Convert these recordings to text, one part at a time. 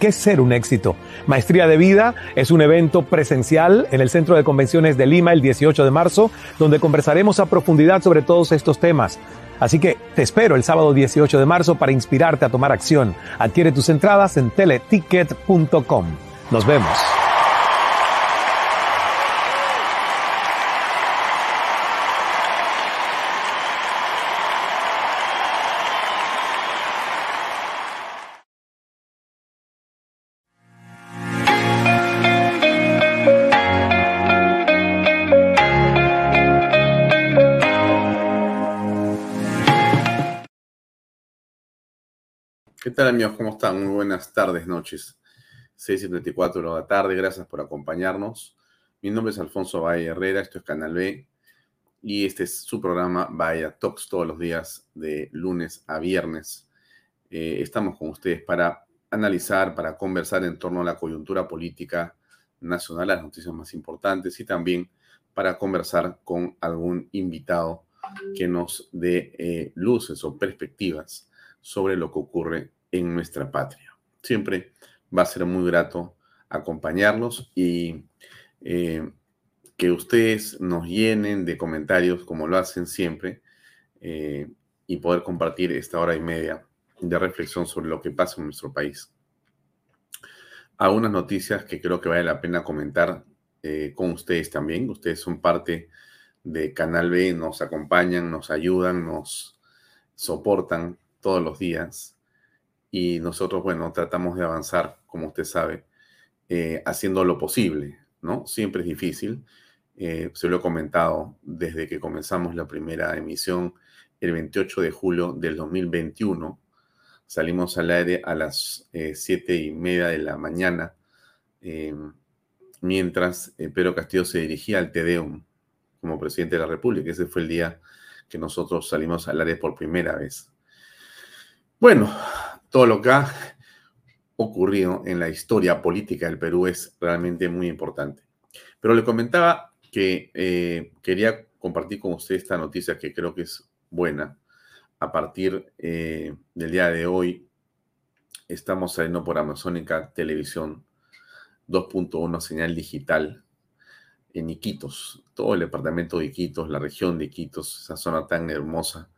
¿Qué ser un éxito? Maestría de Vida es un evento presencial en el Centro de Convenciones de Lima el 18 de marzo, donde conversaremos a profundidad sobre todos estos temas. Así que te espero el sábado 18 de marzo para inspirarte a tomar acción. Adquiere tus entradas en teleticket.com. Nos vemos. Tal amigos? ¿Cómo están? Muy buenas tardes, noches. 6.74 de la tarde. Gracias por acompañarnos. Mi nombre es Alfonso Valle Herrera, esto es Canal B y este es su programa Vaya Talks todos los días de lunes a viernes. Eh, estamos con ustedes para analizar, para conversar en torno a la coyuntura política nacional, las noticias más importantes y también para conversar con algún invitado que nos dé eh, luces o perspectivas sobre lo que ocurre en nuestra patria. Siempre va a ser muy grato acompañarlos y eh, que ustedes nos llenen de comentarios como lo hacen siempre eh, y poder compartir esta hora y media de reflexión sobre lo que pasa en nuestro país. Algunas noticias que creo que vale la pena comentar eh, con ustedes también. Ustedes son parte de Canal B, nos acompañan, nos ayudan, nos soportan todos los días y nosotros, bueno, tratamos de avanzar, como usted sabe, eh, haciendo lo posible, ¿no? Siempre es difícil. Eh, se lo he comentado desde que comenzamos la primera emisión el 28 de julio del 2021. Salimos al aire a las eh, siete y media de la mañana, mientras Pedro Castillo se dirigía al Tedeum como presidente de la República. Ese fue el día que nosotros salimos al aire por primera vez. Bueno, todo lo que ha ocurrido en la historia política del Perú es realmente muy importante. Pero le comentaba que eh, quería compartir con usted esta noticia que creo que es buena. A partir eh, del día de hoy estamos saliendo por Amazónica Televisión 2.1 señal digital en Iquitos, todo el departamento de Iquitos, la región de Iquitos, esa zona tan hermosa,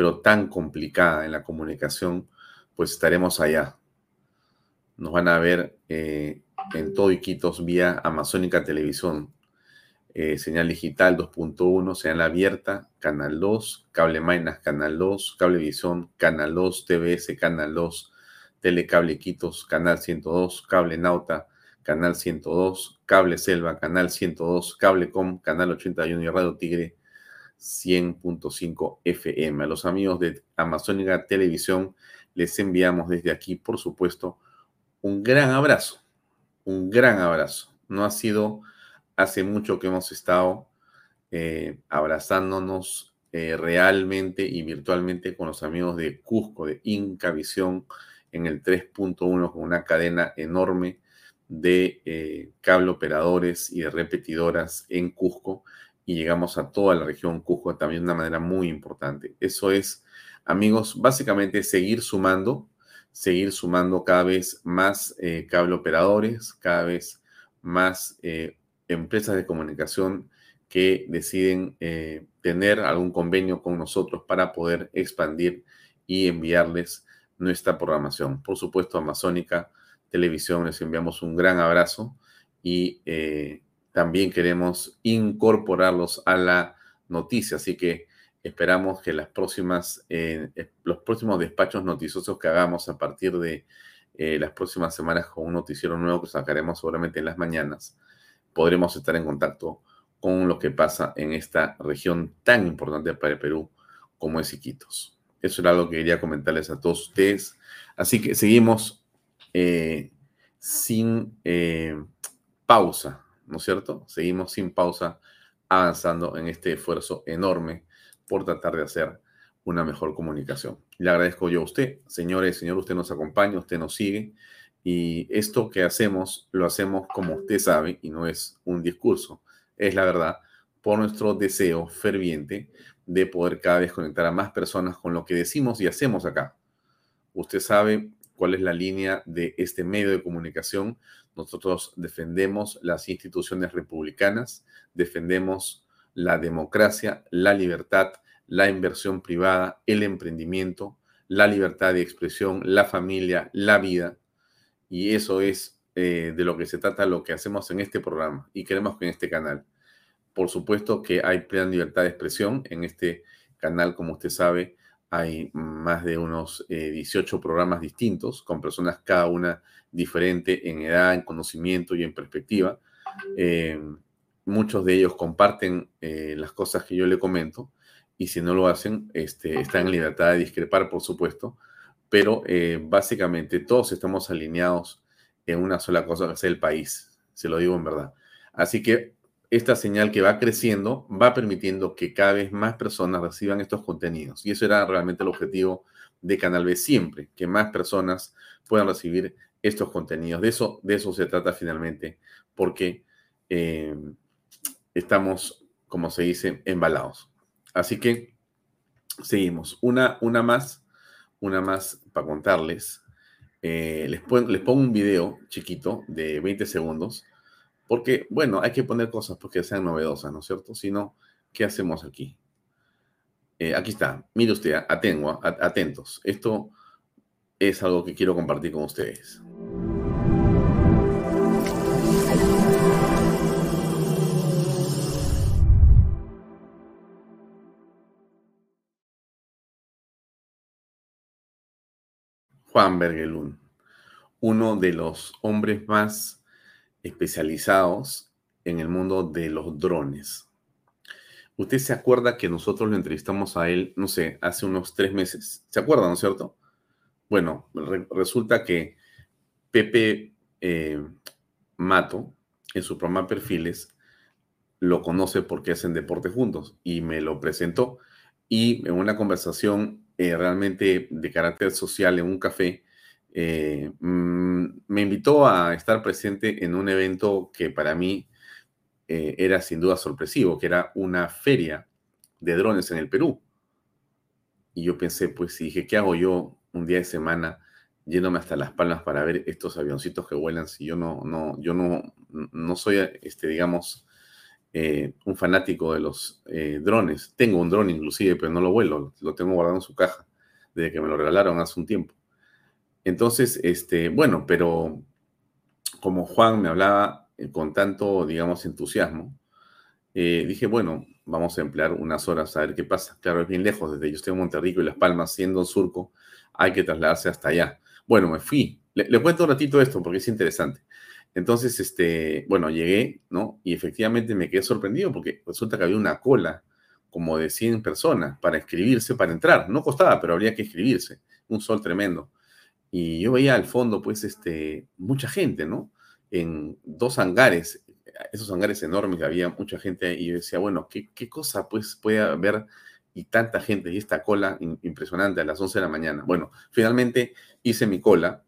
pero tan complicada en la comunicación pues estaremos allá. Nos van a ver eh, en todo Iquitos vía Amazónica Televisión, eh, señal digital 2.1, señal abierta, Canal 2, Cable Mainas, Canal 2, Cablevisión, Canal 2, TBS, Canal 2, Telecable Iquitos, Canal 102, Cable Nauta, Canal 102, Cable Selva, Canal 102, Cablecom, Canal 81 y Radio Tigre 100.5 FM. A los amigos de Amazónica Televisión, les enviamos desde aquí, por supuesto, un gran abrazo, un gran abrazo. No ha sido hace mucho que hemos estado eh, abrazándonos eh, realmente y virtualmente con los amigos de Cusco, de Inca Visión, en el 3.1, con una cadena enorme de eh, cable operadores y de repetidoras en Cusco y llegamos a toda la región Cusco también de una manera muy importante. Eso es amigos, básicamente seguir sumando, seguir sumando cada vez más eh, cable operadores, cada vez más eh, empresas de comunicación que deciden eh, tener algún convenio con nosotros para poder expandir y enviarles nuestra programación. Por supuesto, Amazónica Televisión les enviamos un gran abrazo y también queremos incorporarlos a la noticia. Así que Esperamos que las próximas, eh, eh, los próximos despachos noticiosos que hagamos a partir de eh, las próximas semanas con un noticiero nuevo que sacaremos seguramente en las mañanas, podremos estar en contacto con lo que pasa en esta región tan importante para el Perú como es Iquitos. Eso era algo que quería comentarles a todos ustedes. Así que seguimos sin pausa, ¿no es cierto? Seguimos sin pausa avanzando en este esfuerzo enorme por tratar de hacer una mejor comunicación. Le agradezco yo a usted, señores, señor, usted nos acompaña, usted nos sigue y esto que hacemos lo hacemos como usted sabe y no es un discurso, es la verdad, por nuestro deseo ferviente de poder cada vez conectar a más personas con lo que decimos y hacemos acá. Usted sabe cuál es la línea de este medio de comunicación. Nosotros defendemos las instituciones republicanas, defendemos la democracia, la libertad, la inversión privada, el emprendimiento, la libertad de expresión, la familia, la vida. Y eso es eh, de lo que se trata lo que hacemos en este programa y queremos que en este canal. Por supuesto que hay plena libertad de expresión en este canal, como usted sabe, hay más de unos 18 eh, programas distintos, con personas cada una diferente en edad, en conocimiento y en perspectiva. Eh, muchos de ellos comparten eh, las cosas que yo le comento y si no lo hacen, este, están en libertad de discrepar, por supuesto, pero eh, básicamente todos estamos alineados en una sola cosa que es el país, se lo digo en verdad. Así que esta señal que va creciendo va permitiendo que cada vez más personas reciban estos contenidos. Y eso era realmente el objetivo de Canal B siempre, que más personas puedan recibir estos contenidos. De eso, de eso se trata finalmente, porque eh, estamos, como se dice, embalados. Así que seguimos. Una, una más, una más para contarles. Eh, les, les pongo un video chiquito de 20 segundos porque, bueno, hay que poner cosas porque sean novedosas, ¿no es cierto? Si no, ¿qué hacemos aquí? Eh, aquí está. Mire usted, atengo, atentos. Esto es algo que quiero compartir con ustedes. Juan Bergelún, uno de los hombres más especializados en el mundo de los drones. Usted se acuerda que nosotros lo entrevistamos a él, no sé, hace unos tres meses. ¿Se acuerda, no es cierto? Bueno, resulta que Pepe eh, Mato, en su programa Perfiles, lo conoce porque hacen deporte juntos y me lo presentó. Y en una conversación eh, realmente de carácter social en un café, eh, mm, me invitó a estar presente en un evento que para mí eh, era sin duda sorpresivo, que era una feria de drones en el Perú. Y yo pensé, pues, si dije, ¿qué hago yo un día de semana yéndome hasta Las Palmas para ver estos avioncitos que vuelan si yo no, no, yo no, no soy, este, digamos, eh, un fanático de los drones. Tengo un dron inclusive, pero no lo vuelo, lo tengo guardado en su caja desde que me lo regalaron hace un tiempo. Entonces, este, bueno, pero como Juan me hablaba eh, con tanto, digamos, entusiasmo, eh, dije, bueno, vamos a emplear unas horas a ver qué pasa. Claro, es bien lejos, desde yo estoy en Monterrico y Las Palmas, siendo un surco, hay que trasladarse hasta allá. Bueno, me fui. Le, cuento un ratito esto porque es interesante. Entonces, este, bueno, llegué, ¿no? Y efectivamente me quedé sorprendido porque resulta que había una cola como de 100 personas para inscribirse, para entrar. No costaba, pero habría que inscribirse. Un sol tremendo. Y yo veía al fondo, pues, este, mucha gente, ¿no? En dos hangares, esos hangares enormes, había mucha gente y yo decía, bueno, ¿qué, qué cosa, pues, puede haber y tanta gente y esta cola impresionante a las 11 de la mañana? Bueno, finalmente hice mi cola,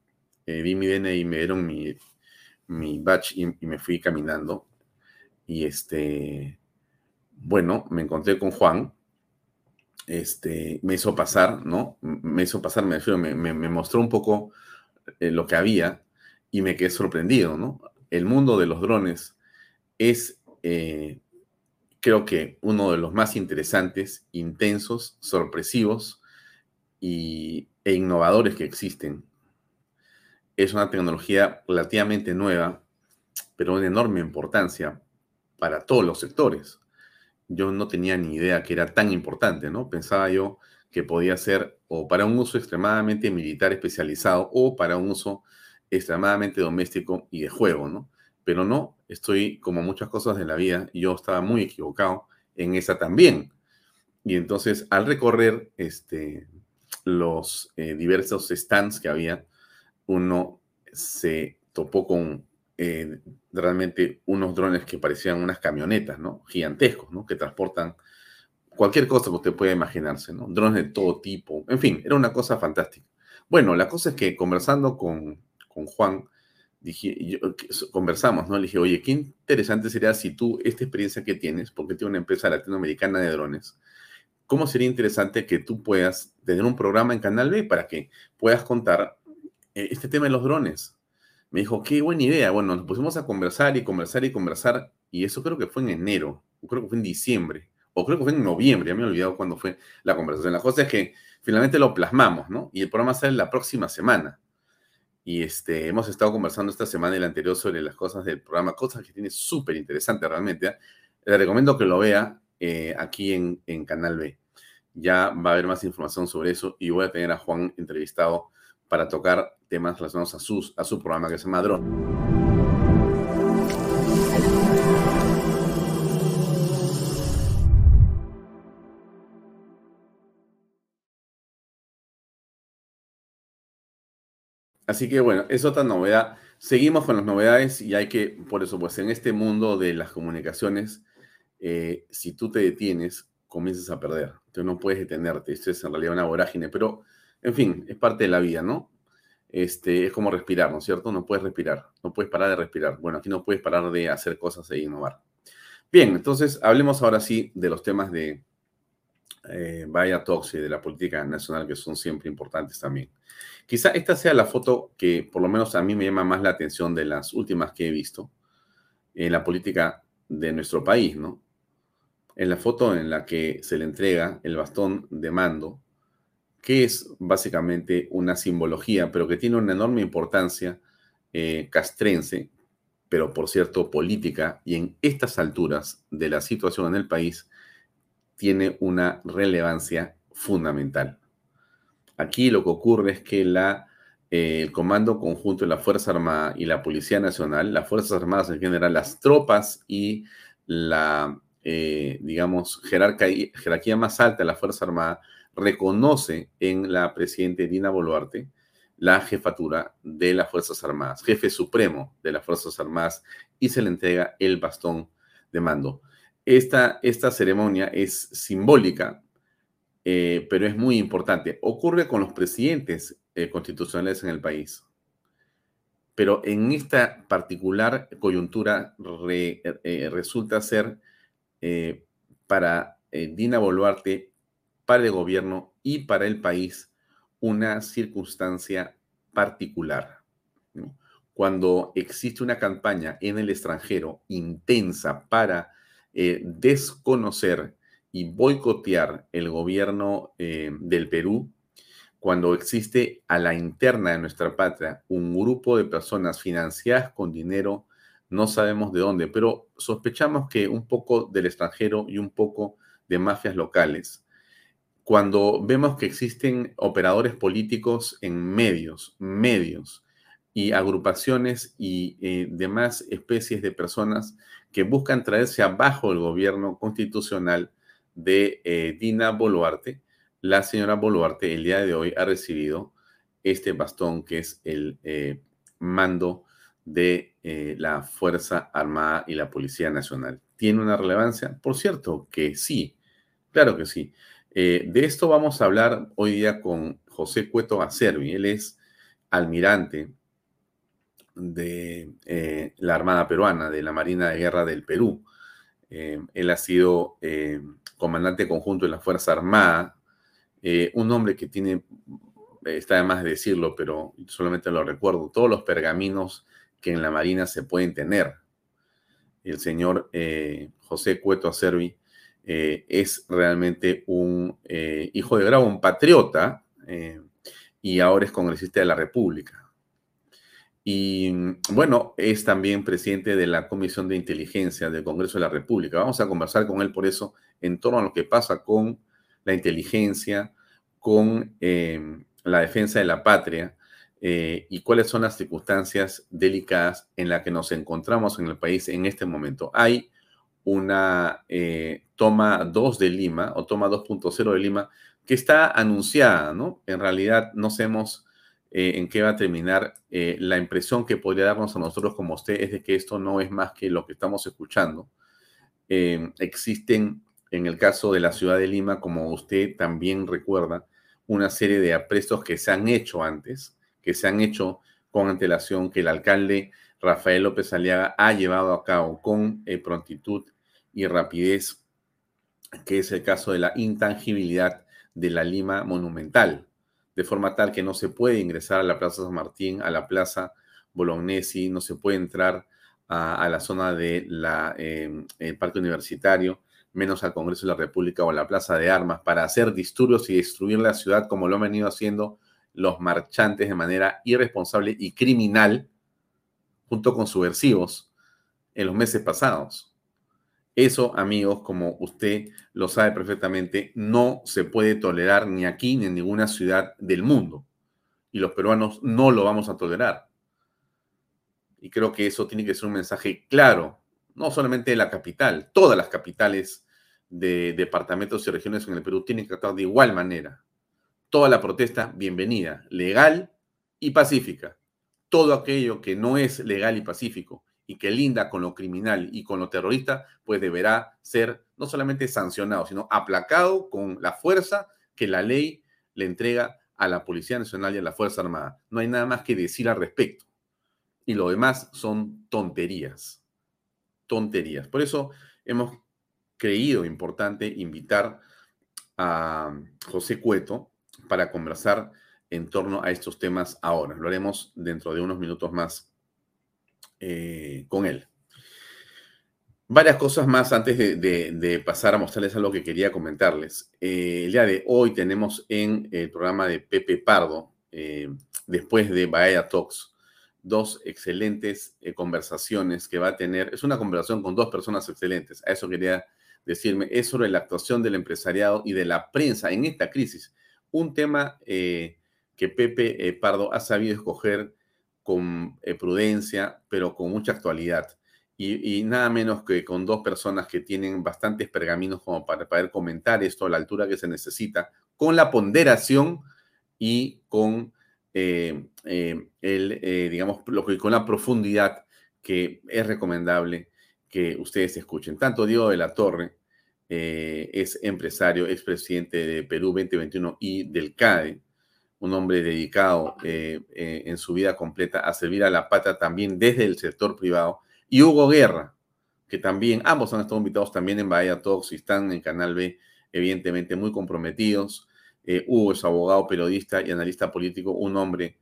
eh, vi mi DNI y me dieron mi, mi y, y me fui caminando. Y este, bueno, me encontré con Juan, este, me hizo pasar, ¿no? Me hizo pasar, me mostró un poco eh, lo que había y me quedé sorprendido, ¿no? El mundo de los drones es, eh, creo que, uno de los más interesantes, intensos, sorpresivos y, e innovadores que existen. Es una tecnología relativamente nueva, pero de enorme importancia para todos los sectores yo no tenía ni idea que era tan importante, ¿no? Pensaba yo que podía ser o para un uso extremadamente militar especializado o para un uso extremadamente doméstico y de juego, ¿no? Pero no, estoy como muchas cosas de la vida, yo estaba muy equivocado en esa también. Y entonces al recorrer este, los eh, diversos stands que había, uno se topó con eh, realmente unos drones que parecían unas camionetas, ¿no? Gigantescos, ¿no? Que transportan cualquier cosa que usted pueda imaginarse, ¿no? Drones de todo tipo. En fin, era una cosa fantástica. Bueno, la cosa es que conversando con, con Juan, dije, conversamos, ¿no? Le dije, oye, qué interesante sería si tú, esta experiencia que tienes, porque tiene una empresa latinoamericana de drones, ¿cómo sería interesante que tú puedas tener un programa en Canal B para que puedas contar eh, este tema de los drones? Me dijo, qué buena idea. Bueno, nos pusimos a conversar y conversar y conversar, y eso creo que fue en enero, o creo que fue en diciembre, o creo que fue en noviembre, ya me he olvidado cuándo fue la conversación. La cosa es que finalmente lo plasmamos, ¿no? Y el programa sale la próxima semana. Y este, hemos estado conversando esta semana y la anterior sobre las cosas del programa, cosas que tiene súper interesante realmente. ¿eh? Le recomiendo que lo vea eh, aquí en, en Canal B. Ya va a haber más información sobre eso y voy a tener a Juan entrevistado para tocar temas relacionados a, sus, a su programa que se llama Drone. Así que bueno, es otra novedad Seguimos con las novedades y hay que, por eso, pues en este mundo de las comunicaciones, eh, si tú te detienes, comienzas a perder. Tú no puedes detenerte. Esto es en realidad una vorágine, pero, en fin, es parte de la vida, ¿no? Este, es como respirar, ¿no es cierto? No puedes respirar, no puedes parar de respirar. Bueno, aquí no puedes parar de hacer cosas e innovar. Bien, entonces hablemos ahora sí de los temas de eh, Vaya Talks y de la política nacional que son siempre importantes también. Quizá esta sea la foto que por lo menos a mí me llama más la atención de las últimas que he visto en la política de nuestro país, ¿no? En la foto en la que se le entrega el bastón de mando que es básicamente una simbología, pero que tiene una enorme importancia eh, castrense, pero por cierto política, y en estas alturas de la situación en el país tiene una relevancia fundamental. Aquí lo que ocurre es que eh, el Comando Conjunto de la Fuerza Armada y la Policía Nacional, las Fuerzas Armadas en general, las tropas y la, eh, digamos, jerarquía más alta de la Fuerza Armada, reconoce en la presidenta Dina Boluarte la jefatura de las Fuerzas Armadas, jefe supremo de las Fuerzas Armadas, y se le entrega el bastón de mando. Esta, esta ceremonia es simbólica, eh, pero es muy importante. Ocurre con los presidentes eh, constitucionales en el país. Pero en esta particular coyuntura eh, resulta ser para Dina Boluarte para el gobierno y para el país una circunstancia particular. Cuando existe una campaña en el extranjero intensa para eh, desconocer y boicotear el gobierno eh, del Perú, cuando existe a la interna de nuestra patria un grupo de personas financiadas con dinero, no sabemos de dónde, pero sospechamos que un poco del extranjero y un poco de mafias locales, cuando vemos que existen operadores políticos en medios, medios y agrupaciones y eh, demás especies de personas que buscan traerse abajo el gobierno constitucional de eh, Dina Boluarte, la señora Boluarte el día de hoy ha recibido este bastón que es el eh, mando de la Fuerza Armada y la Policía Nacional. ¿Tiene una relevancia? Por cierto que sí, claro que sí. Eh, de esto vamos a hablar hoy día con José Cueto Acervi. Él es almirante de eh, la Armada Peruana, de la Marina de Guerra del Perú. Eh, él ha sido comandante conjunto de la Fuerza Armada, un hombre que tiene, está de más decirlo, pero solamente lo recuerdo, todos los pergaminos que en la Marina se pueden tener. El señor José Cueto Acervi eh, es realmente un eh, hijo de grado, un patriota, eh, y ahora es congresista de la República. Y bueno, es también presidente de la Comisión de Inteligencia del Congreso de la República. Vamos a conversar con él por eso en torno a lo que pasa con la inteligencia, con la defensa de la patria y cuáles son las circunstancias delicadas en las que nos encontramos en el país en este momento. Hay una toma 2 de Lima o toma 2.0 de Lima que está anunciada, ¿no? En realidad no sabemos eh, en qué va a terminar. Eh, la impresión que podría darnos a nosotros como usted es de que esto no es más que lo que estamos escuchando. existen, en el caso de la ciudad de Lima, como usted también recuerda, una serie de aprestos que se han hecho antes, que se han hecho con antelación, que el alcalde Rafael López Aliaga ha llevado a cabo con prontitud y rapidez, que es el caso de la intangibilidad de la Lima monumental, de forma tal que no se puede ingresar a la Plaza San Martín, a la Plaza Bolognesi, no se puede entrar a, la zona del em, Parque Universitario, menos al Congreso de la República o a la Plaza de Armas, para hacer disturbios y destruir la ciudad como lo han venido haciendo los marchantes de manera irresponsable y criminal, junto con subversivos, en los meses pasados. Eso, amigos, como usted lo sabe perfectamente, no se puede tolerar ni aquí ni en ninguna ciudad del mundo. Y los peruanos no lo vamos a tolerar. Y creo que eso tiene que ser un mensaje claro, no solamente de la capital, todas las capitales de departamentos y regiones en el Perú tienen que actuar de igual manera. Toda la protesta, bienvenida, legal y pacífica. todo aquello que no es legal y pacífico y que linda con lo criminal y con lo terrorista, pues deberá ser no solamente sancionado, sino aplacado con la fuerza que la ley le entrega a la Policía Nacional y a la Fuerza Armada. No hay nada más que decir al respecto. Y lo demás son tonterías. Tonterías. Por eso hemos creído importante invitar a José Cueto para conversar en torno a estos temas ahora. Lo haremos dentro de unos minutos más eh, con él. Varias cosas más antes de, pasar a mostrarles algo que quería comentarles. Eh, el día de hoy tenemos en el programa de Pepe Pardo, eh, después de Bahía Talks, dos excelentes conversaciones que va a tener. Es una conversación con dos personas excelentes. A eso quería decirme. Es sobre la actuación del empresariado y de la prensa en esta crisis. Un tema que Pepe Pardo ha sabido escoger con eh, prudencia, pero con mucha actualidad. Y, nada menos que con dos personas que tienen bastantes pergaminos como para poder comentar esto a la altura que se necesita, con la ponderación y con eh, eh, el, digamos, lo que, con la profundidad que es recomendable que ustedes escuchen. Tanto Diego de la Torre es empresario, expresidente de Perú 2021 y del CADE, un hombre dedicado eh, eh, en su vida completa a servir a la patria también desde el sector privado, y Hugo Guerra, que también, ambos han estado invitados también en Bahía Talks y están en Canal B, evidentemente muy comprometidos. Eh, Hugo es abogado, periodista y analista político, un hombre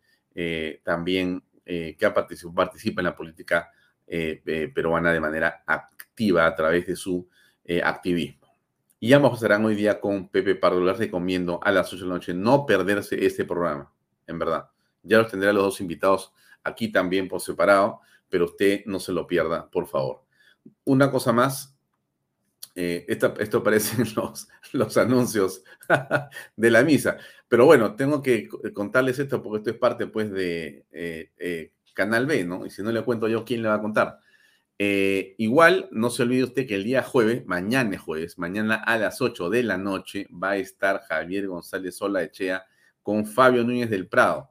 también que participa en la política peruana de manera activa a través de su activismo. Y ambos estarán hoy día con Pepe Pardo. Les recomiendo a las 8 de la noche no perderse este programa, en verdad. Ya los tendré a los dos invitados aquí también por separado, pero usted no se lo pierda, por favor. Una cosa más, eh, esto parece los, anuncios de la misa, pero bueno, tengo que contarles esto porque esto es parte pues de eh, eh, Canal B, ¿no? Y si no le cuento yo, ¿quién le va a contar? Eh, igual, no se olvide usted que el día jueves, mañana es jueves, mañana a las 8 de la noche, va a estar Javier González Sola Echea con Fabio Núñez del Prado,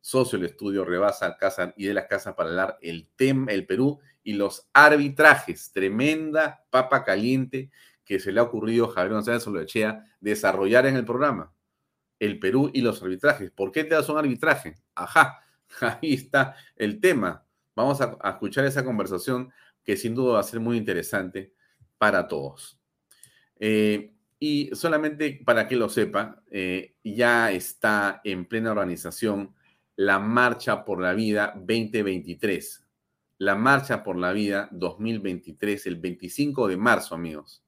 socio del estudio Rebasa Casa y de las Casas para hablar el tema, el Perú y los arbitrajes. Tremenda papa caliente que se le ha ocurrido a Javier González Sola Echea desarrollar en el programa. El Perú y los arbitrajes. ¿Por qué te das un arbitraje? Ajá, ahí está el tema Vamos a, escuchar esa conversación que sin duda va a ser muy interesante para todos. Eh, y solamente para que lo sepa, eh, ya está en plena organización la Marcha por la Vida 2023. La Marcha por la Vida 2023, el 25 de marzo, amigos.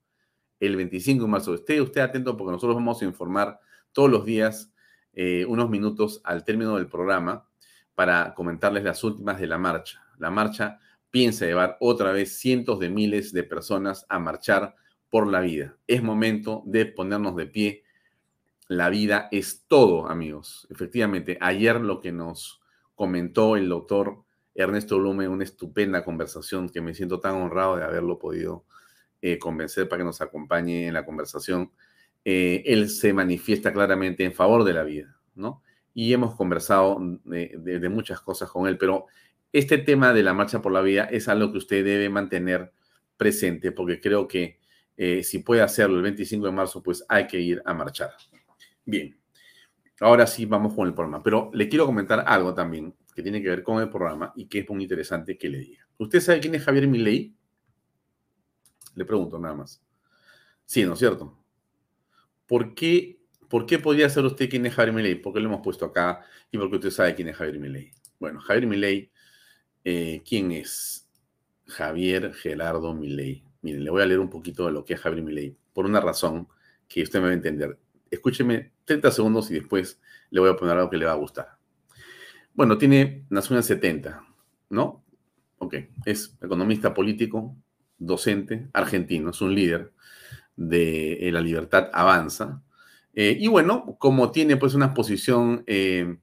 El 25 de marzo. Esté usted atento porque nosotros vamos a informar todos los días, eh, unos minutos al término del programa, para comentarles las últimas de la marcha la marcha piensa llevar otra vez cientos de miles de personas a marchar por la vida. Es momento de ponernos de pie. La vida es todo, amigos. Efectivamente, ayer lo que nos comentó el doctor Ernesto Blume, una estupenda conversación que me siento tan honrado de haberlo podido eh, convencer para que nos acompañe en la conversación. Eh, él se manifiesta claramente en favor de la vida, ¿no? Y hemos conversado de muchas cosas con él, pero este tema de la marcha por la vida es algo que usted debe mantener presente porque creo que eh, si puede hacerlo el 25 de marzo, pues hay que ir a marchar. Bien, ahora sí vamos con el programa, pero le quiero comentar algo también que tiene que ver con el programa y que es muy interesante que le diga. ¿Usted sabe quién es Javier Milei? Le pregunto nada más. Sí, ¿no es cierto? ¿Por qué, ¿Por qué podría ser usted quién es Javier Milei? Porque lo hemos puesto acá y porque usted sabe quién es Javier Milei. Bueno, Javier Milei eh, ¿Quién es Javier Gerardo Milei? Miren, le voy a leer un poquito de lo que es Javier Milei, por una razón que usted me va a entender. Escúcheme 30 segundos y después le voy a poner algo que le va a gustar. Bueno, tiene, nació en el 70, ¿no? Ok, es economista político, docente, argentino, es un líder de eh, la libertad avanza. Eh, y bueno, como tiene pues una posición eh,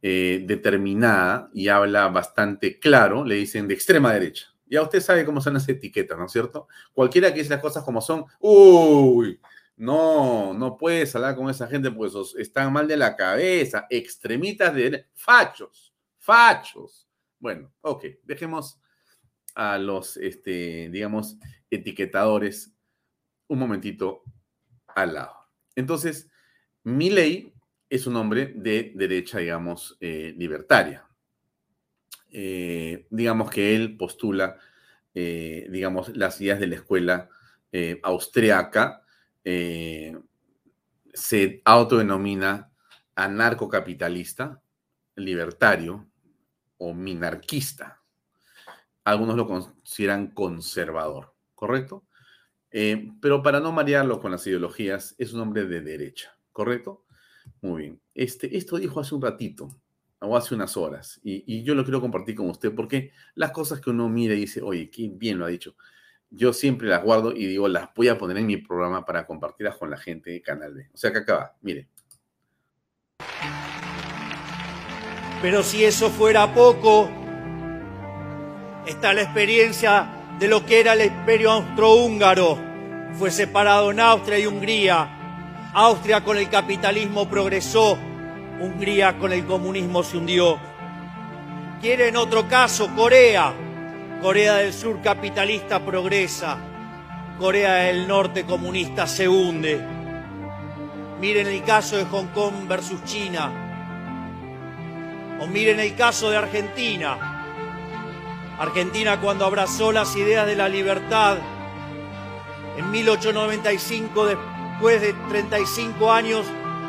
determinada y habla bastante claro, le dicen de extrema derecha. Ya usted sabe cómo son las etiquetas, ¿no es cierto? Cualquiera que dice las cosas como son, uy, no, no puedes hablar con esa gente pues están mal de la cabeza, extremitas de fachos, Fachos. Bueno, ok, dejemos a los, este, digamos, etiquetadores un momentito al lado. Entonces, ley es un hombre de derecha, digamos, eh, libertaria. Eh, digamos que él postula, eh, digamos, las ideas de la escuela austriaca, se autodenomina anarcocapitalista, libertario o minarquista. Algunos lo consideran conservador, ¿correcto? Pero para no marearlo con las ideologías, es un hombre de derecha, ¿correcto? Muy bien. Este, esto dijo hace un ratito, o hace unas horas, y, yo lo quiero compartir con usted porque las cosas que uno mira y dice, oye, qué bien lo ha dicho, yo siempre las guardo y digo, las voy a poner en mi programa para compartirlas con la gente de Canal B. O sea que acaba, mire. Pero si eso fuera poco, está la experiencia de lo que era el imperio austrohúngaro. Fue separado en Austria y Hungría Austria con el capitalismo progresó, Hungría con el comunismo se hundió. Quieren otro caso, Corea. Corea del Sur capitalista progresa, Corea del Norte comunista se hunde. Miren el caso de Hong Kong versus China. O miren el caso de Argentina. Argentina cuando abrazó las ideas de la libertad en 1895 después de 35 años,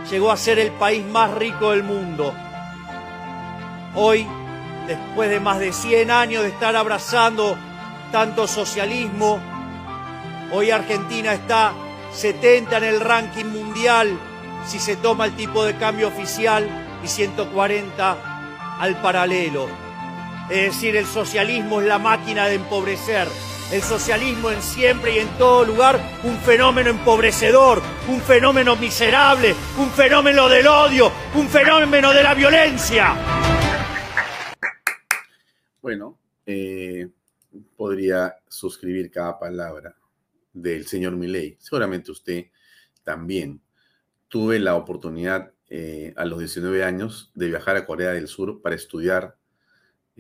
llegó a ser el país más rico del mundo. Hoy, después de más de 100 años de estar abrazando tanto socialismo, hoy Argentina está 70 en el ranking mundial si se toma el tipo de cambio oficial y 140 al paralelo. Es decir, el socialismo es la máquina de empobrecer, el socialismo en siempre y en todo lugar un fenómeno empobrecedor, un fenómeno miserable, un fenómeno del odio, un fenómeno de la violencia. Bueno, eh, podría suscribir cada palabra del señor Milley. Seguramente usted también. Tuve la oportunidad eh, a los 19 años de viajar a Corea del Sur para estudiar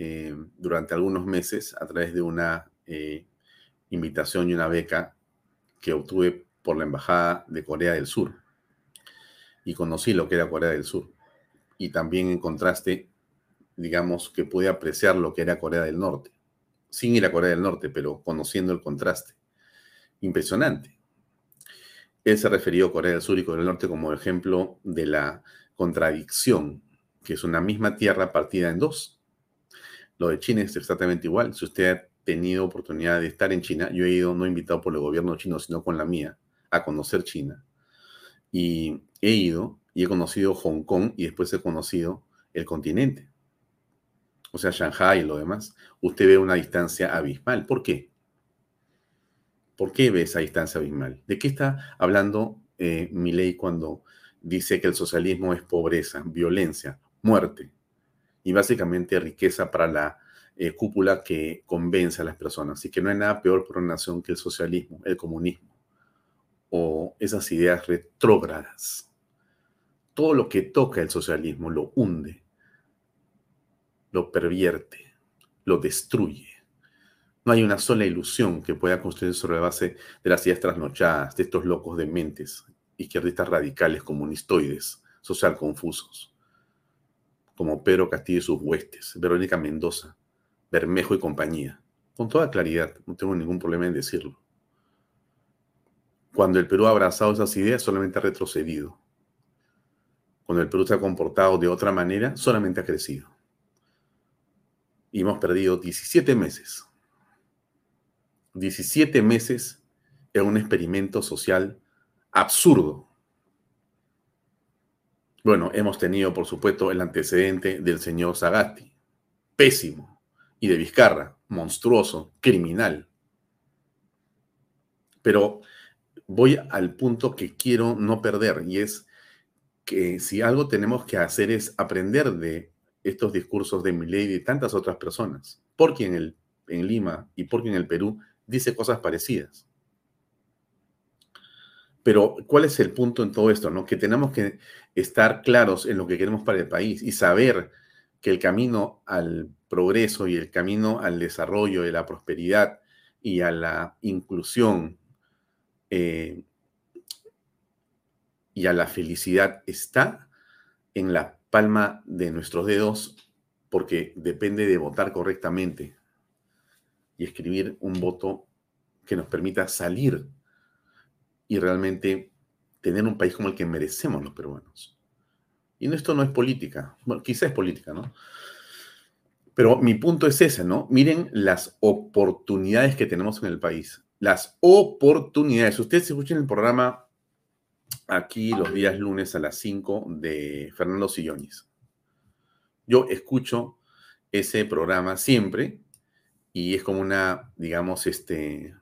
eh, durante algunos meses a través de una invitación y una beca que obtuve por la Embajada de Corea del Sur. Y conocí lo que era Corea del Sur. Y también en contraste, digamos que pude apreciar lo que era Corea del Norte. Sin ir a Corea del Norte, pero conociendo el contraste. Impresionante. Él se refirió a Corea del Sur y Corea del Norte como ejemplo de la contradicción, que es una misma tierra partida en dos. Lo de China es exactamente igual. Si usted tenido oportunidad de estar en China. Yo he ido, no invitado por el gobierno chino, sino con la mía, a conocer China. Y he ido y he conocido Hong Kong y después he conocido el continente. O sea, Shanghai y lo demás. Usted ve una distancia abismal. ¿Por qué? ¿Por qué ve esa distancia abismal? ¿De qué está hablando eh, Milei cuando dice que el socialismo es pobreza, violencia, muerte y básicamente riqueza para la eh, cúpula que convence a las personas. Y que no hay nada peor por una nación que el socialismo, el comunismo o esas ideas retrógradas. Todo lo que toca el socialismo lo hunde, lo pervierte, lo destruye. No hay una sola ilusión que pueda construir sobre la base de las ideas trasnochadas de estos locos de mentes, izquierdistas radicales, comunistoides, social confusos, como Pedro Castillo y sus huestes, Verónica Mendoza, Bermejo y compañía. Con toda claridad, no tengo ningún problema en decirlo. Cuando el Perú ha abrazado esas ideas, solamente ha retrocedido. Cuando el Perú se ha comportado de otra manera, solamente ha crecido. Y hemos perdido 17 meses. 17 meses en un experimento social absurdo. Bueno, hemos tenido, por supuesto, el antecedente del señor Sagasti. Pésimo y de Vizcarra, monstruoso, criminal. Pero voy al punto que quiero no perder y es que si algo tenemos que hacer es aprender de estos discursos de Milei y de tantas otras personas, porque en, el, en Lima y porque en el Perú dice cosas parecidas. Pero, ¿cuál es el punto en todo esto? No? Que tenemos que estar claros en lo que queremos para el país y saber que el camino al progreso y el camino al desarrollo de la prosperidad y a la inclusión eh, y a la felicidad está en la palma de nuestros dedos porque depende de votar correctamente y escribir un voto que nos permita salir y realmente tener un país como el que merecemos los peruanos. Y esto no es política, bueno, quizá es política, ¿no? Pero mi punto es ese, ¿no? Miren las oportunidades que tenemos en el país. Las oportunidades. Ustedes escuchen el programa aquí los días lunes a las 5 de Fernando Sillonis. Yo escucho ese programa siempre y es como una, digamos, este,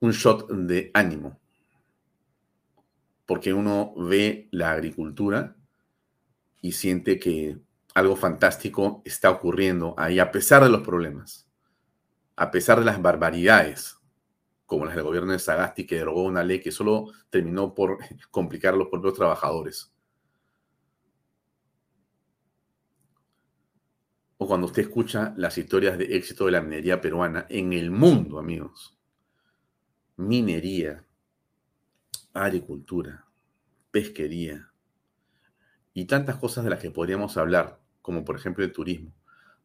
un shot de ánimo. Porque uno ve la agricultura y siente que algo fantástico está ocurriendo ahí, a pesar de los problemas, a pesar de las barbaridades, como las del gobierno de Sagasti, que derogó una ley que solo terminó por complicar a los propios trabajadores. O cuando usted escucha las historias de éxito de la minería peruana en el mundo, amigos. Minería, agricultura, pesquería y tantas cosas de las que podríamos hablar como por ejemplo el turismo,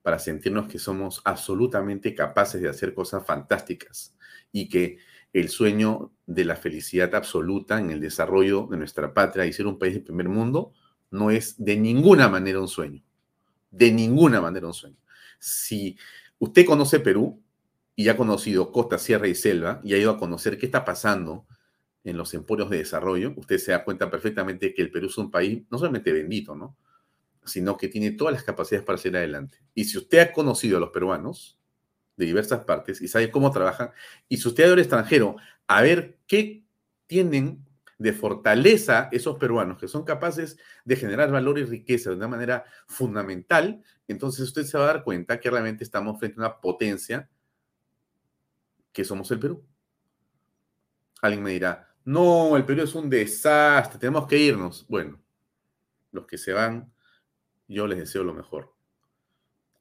para sentirnos que somos absolutamente capaces de hacer cosas fantásticas y que el sueño de la felicidad absoluta en el desarrollo de nuestra patria y ser un país de primer mundo no es de ninguna manera un sueño. De ninguna manera un sueño. Si usted conoce Perú y ha conocido costa, sierra y selva y ha ido a conocer qué está pasando en los emporios de desarrollo, usted se da cuenta perfectamente que el Perú es un país no solamente bendito, ¿no? sino que tiene todas las capacidades para seguir adelante. Y si usted ha conocido a los peruanos de diversas partes y sabe cómo trabajan, y si usted ha extranjero a ver qué tienen de fortaleza esos peruanos que son capaces de generar valor y riqueza de una manera fundamental, entonces usted se va a dar cuenta que realmente estamos frente a una potencia que somos el Perú. Alguien me dirá, no, el Perú es un desastre, tenemos que irnos. Bueno, los que se van yo les deseo lo mejor.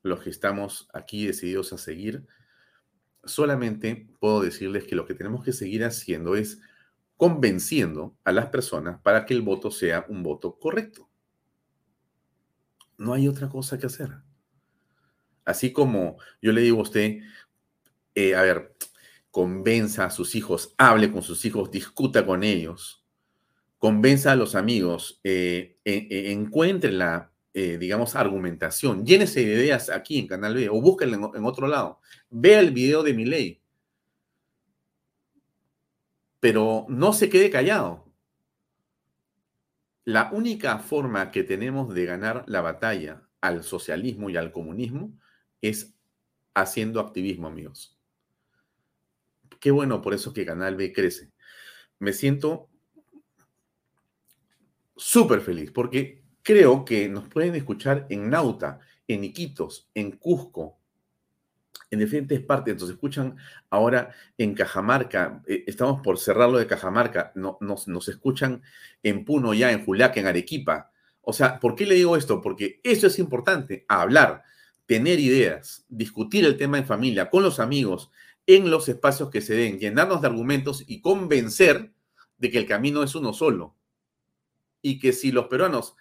Los que estamos aquí decididos a seguir, solamente puedo decirles que lo que tenemos que seguir haciendo es convenciendo a las personas para que el voto sea un voto correcto. No hay otra cosa que hacer. Así como yo le digo a usted, eh, a ver, convenza a sus hijos, hable con sus hijos, discuta con ellos, convenza a los amigos, eh, encuentre la eh, digamos, argumentación. Llénese de ideas aquí en Canal B o búsquenlo en, otro lado. Vea el video de mi ley. Pero no se quede callado. La única forma que tenemos de ganar la batalla al socialismo y al comunismo es haciendo activismo, amigos. Qué bueno por eso que Canal B crece. Me siento súper feliz porque creo que nos pueden escuchar en Nauta, en Iquitos, en Cusco, en diferentes partes. Nos escuchan ahora en Cajamarca. Eh, estamos por cerrarlo de Cajamarca. No, nos, escuchan en Puno ya, en Juliaca, en Arequipa. O sea, ¿por qué le digo esto? Porque eso es importante, hablar, tener ideas, discutir el tema en familia, con los amigos, en los espacios que se den, llenarnos de argumentos y convencer de que el camino es uno solo. Y que si los peruanos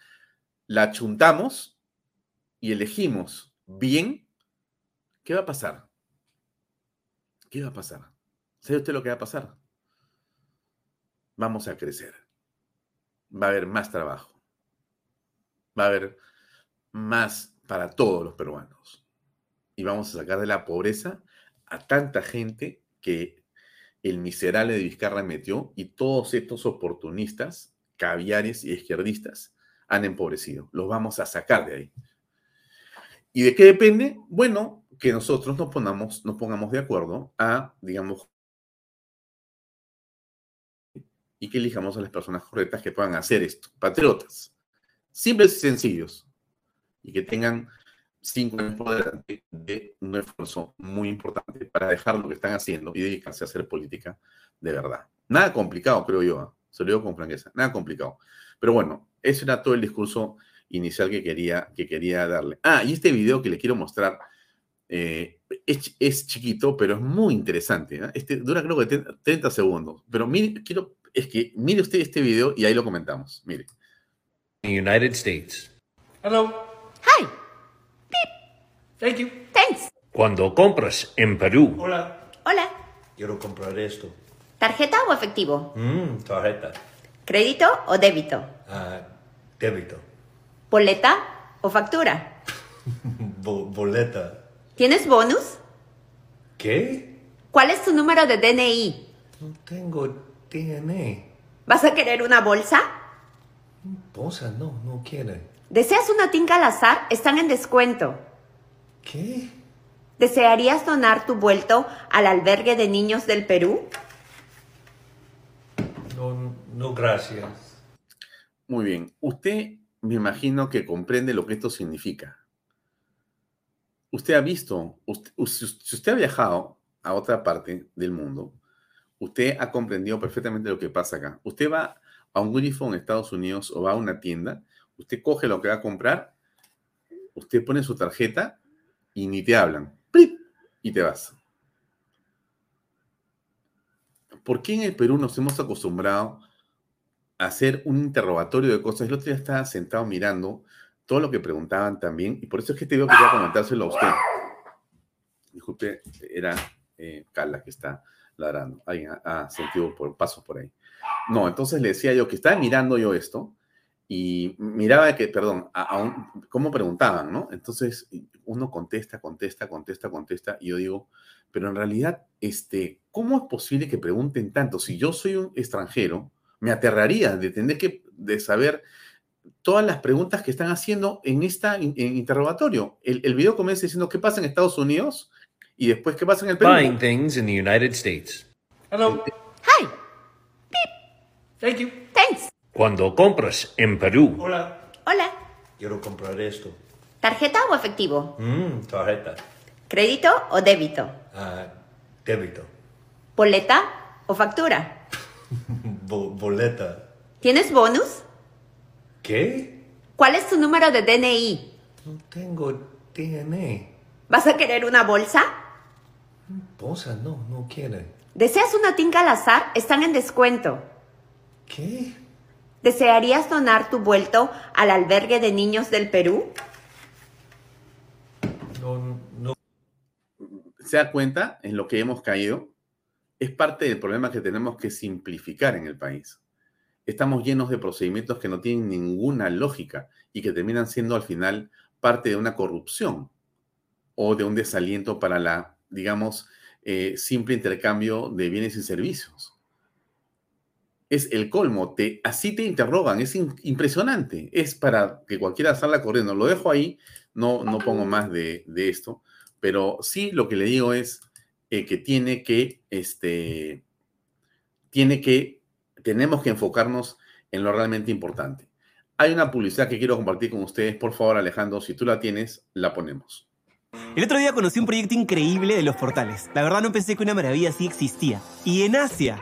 la chuntamos y elegimos bien, ¿qué va a pasar? ¿Qué va a pasar? ¿Sabe usted lo que va a pasar? Vamos a crecer. Va a haber más trabajo. Va a haber más para todos los peruanos. Y vamos a sacar de la pobreza a tanta gente que el miserable de Vizcarra metió y todos estos oportunistas, caviares y izquierdistas han empobrecido. Los vamos a sacar de ahí. ¿Y de qué depende? Bueno, que nosotros nos pongamos, nos pongamos de acuerdo a, digamos, y que elijamos a las personas correctas que puedan hacer esto. Patriotas, simples y sencillos, y que tengan cinco años por delante de un esfuerzo muy importante para dejar lo que están haciendo y dedicarse a hacer política de verdad. Nada complicado, creo yo. ¿eh? Se lo digo con franqueza. Nada complicado. Pero bueno, ese era todo el discurso inicial que quería, que quería darle. Ah, y este video que le quiero mostrar eh, es, es, chiquito, pero es muy interesante. ¿eh? Este dura creo que 30 segundos. Pero mire, quiero, es que mire usted este video y ahí lo comentamos. Mire. United States. Hello. Hi. Thank you. Thanks. Cuando compras en Perú. Hola. Hola. Quiero comprar esto. ¿Tarjeta o efectivo? Mmm, tarjeta. ¿Crédito o débito? Ah, débito. ¿Boleta o factura? Bo boleta. ¿Tienes bonus? ¿Qué? ¿Cuál es tu número de DNI? No tengo DNA. ¿Vas a querer una bolsa? Bolsa, no, no quiere. ¿Deseas una tinca al azar? Están en descuento. ¿Qué? ¿Desearías donar tu vuelto al albergue de niños del Perú? No, no, gracias. Muy bien. Usted me imagino que comprende lo que esto significa. Usted ha visto, usted, si usted ha viajado a otra parte del mundo, usted ha comprendido perfectamente lo que pasa acá. Usted va a un uniforme en Estados Unidos o va a una tienda, usted coge lo que va a comprar, usted pone su tarjeta y ni te hablan. Y te vas. ¿Por qué en el Perú nos hemos acostumbrado a hacer un interrogatorio de cosas? El otro día estaba sentado mirando todo lo que preguntaban también, y por eso es que este video quería comentárselo a usted. Disculpe, era eh, Carla que está ladrando. Alguien ha, sentido por, pasos por ahí. No, entonces le decía yo que estaba mirando yo esto y miraba que, perdón, a, a cómo preguntaban, ¿no? Entonces uno contesta, contesta, contesta, contesta, y yo digo, pero en realidad, este, ¿cómo es posible que pregunten tanto? Si yo soy un extranjero, me aterraría de tener que de saber todas las preguntas que están haciendo en este interrogatorio. El, el, video comienza diciendo qué pasa en Estados Unidos y después qué pasa en el Perú. Buying things in the United States. Hello. Hi. Beep. Thank you. Thanks. Cuando compras en Perú. Hola. Hola. Quiero comprar esto. ¿Tarjeta o efectivo? Mmm, tarjeta. ¿Crédito o débito? Ah, débito. ¿Boleta o factura? Bo boleta. ¿Tienes bonus? ¿Qué? ¿Cuál es tu número de DNI? No tengo DNA. ¿Vas a querer una bolsa? Bolsa, no, no quiere. ¿Deseas una tinca al azar? Están en descuento. ¿Qué? ¿Desearías donar tu vuelto al albergue de niños del Perú? No, no. ¿Se da cuenta en lo que hemos caído? Es parte del problema que tenemos que simplificar en el país. Estamos llenos de procedimientos que no tienen ninguna lógica y que terminan siendo al final parte de una corrupción o de un desaliento para la, digamos, eh, simple intercambio de bienes y servicios. Es el colmo, te, así te interrogan, es impresionante, es para que cualquiera salga corriendo. Lo dejo ahí, no, no pongo más de, de esto, pero sí lo que le digo es eh, que tiene que, este, tiene que, tenemos que enfocarnos en lo realmente importante. Hay una publicidad que quiero compartir con ustedes, por favor Alejandro, si tú la tienes, la ponemos. El otro día conocí un proyecto increíble de los portales. La verdad no pensé que una maravilla así existía. Y en Asia.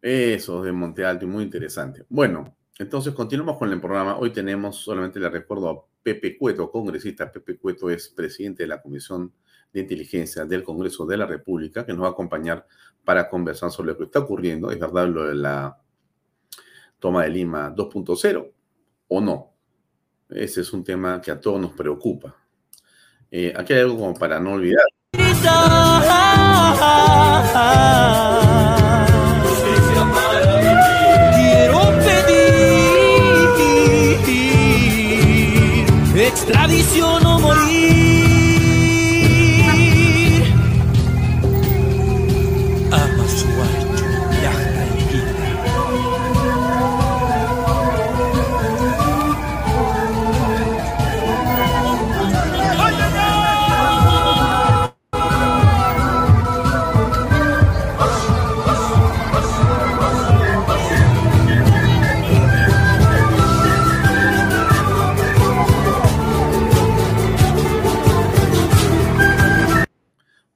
Eso de Monte Alto muy interesante. Bueno, entonces continuamos con el programa. Hoy tenemos, solamente le recuerdo a Pepe Cueto, congresista. Pepe Cueto es presidente de la Comisión de Inteligencia del Congreso de la República, que nos va a acompañar para conversar sobre lo que está ocurriendo. Es verdad lo de la toma de Lima 2.0 o no. Ese es un tema que a todos nos preocupa. Eh, aquí hay algo como para no olvidar.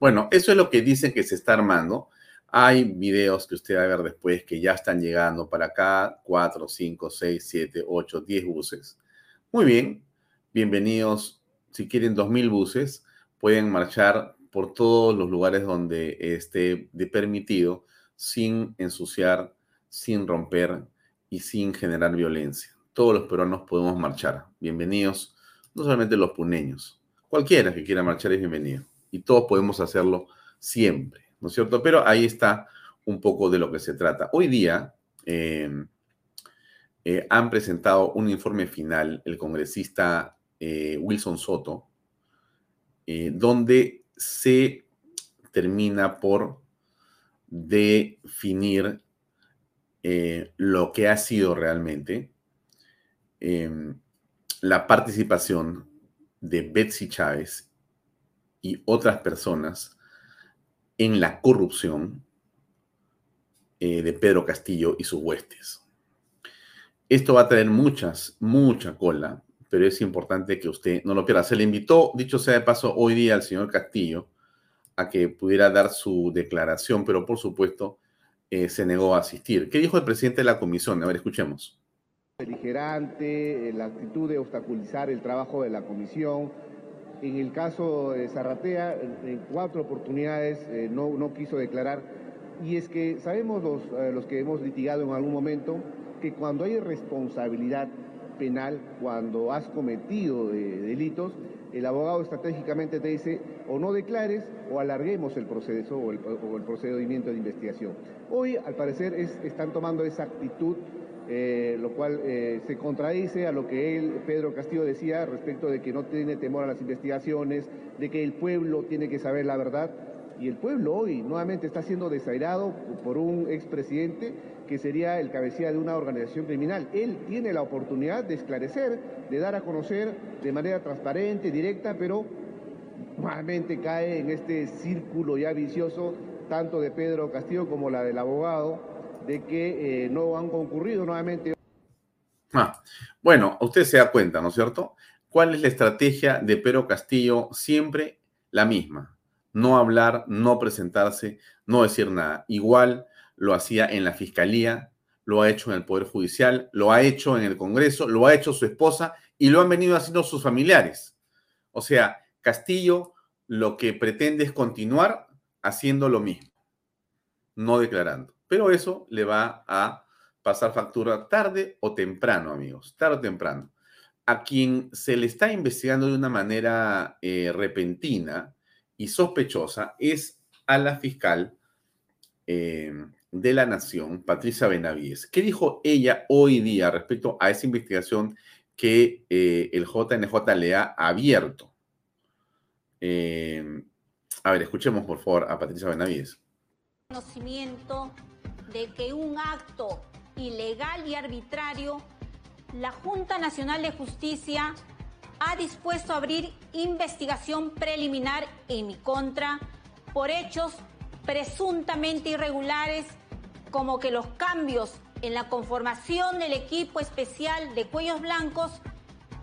Bueno, eso es lo que dicen que se está armando. Hay videos que usted va a ver después que ya están llegando para acá, 4, 5, 6, 7, 8, 10 buses. Muy bien, bienvenidos. Si quieren 2.000 buses, pueden marchar por todos los lugares donde esté de permitido, sin ensuciar, sin romper y sin generar violencia. Todos los peruanos podemos marchar. Bienvenidos, no solamente los puneños. Cualquiera que quiera marchar es bienvenido y todos podemos hacerlo siempre, ¿no es cierto? Pero ahí está un poco de lo que se trata. Hoy día eh, eh, han presentado un informe final el congresista eh, Wilson Soto, eh, donde se termina por definir lo que ha sido realmente eh, la participación de Betsy Chávez y otras personas en la corrupción eh, de Pedro Castillo y sus huestes. Esto va a traer muchas, mucha cola, pero es importante que usted no lo pierda. Se le invitó, dicho sea de paso, hoy día al señor Castillo a que pudiera dar su declaración, pero por supuesto eh, se negó a asistir. ¿Qué dijo el presidente de la comisión? A ver, escuchemos. beligerante, la actitud de obstaculizar el trabajo de la comisión. En el caso de Zarratea, en cuatro oportunidades eh, no, no quiso declarar. Y es que sabemos los, eh, los que hemos litigado en algún momento que cuando hay responsabilidad penal, cuando has cometido de- delitos, el abogado estratégicamente te dice o no declares o alarguemos el proceso o el, o el procedimiento de investigación. Hoy, al parecer, es- están tomando esa actitud eh, lo cual eh, se contradice a lo que él, Pedro Castillo, decía respecto de que no tiene temor a las investigaciones, de que el pueblo tiene que saber la verdad. Y el pueblo hoy nuevamente está siendo desairado por un expresidente que sería el cabecilla de una organización criminal. Él tiene la oportunidad de esclarecer, de dar a conocer de manera transparente, directa, pero nuevamente cae en este círculo ya vicioso, tanto de Pedro Castillo como la del abogado, de que eh, no han concurrido nuevamente. Ah, bueno, usted se da cuenta, ¿no es cierto? ¿Cuál es la estrategia de Pedro Castillo? Siempre la misma. No hablar, no presentarse, no decir nada. Igual lo hacía en la fiscalía, lo ha hecho en el Poder Judicial, lo ha hecho en el Congreso, lo ha hecho su esposa y lo han venido haciendo sus familiares. O sea, Castillo lo que pretende es continuar haciendo lo mismo, no declarando. Pero eso le va a pasar factura tarde o temprano, amigos, tarde o temprano. A quien se le está investigando de una manera eh, repentina y sospechosa es a la fiscal eh, de la Nación, Patricia Benavides. ¿Qué dijo ella hoy día respecto a esa investigación que eh, el JNJ le ha abierto? A ver, escuchemos por favor a Patricia Benavides. Conocimiento de que un acto ilegal y arbitrario, la Junta Nacional de Justicia ha dispuesto a abrir investigación preliminar en mi contra por hechos presuntamente irregulares como que los cambios en la conformación del equipo especial de cuellos blancos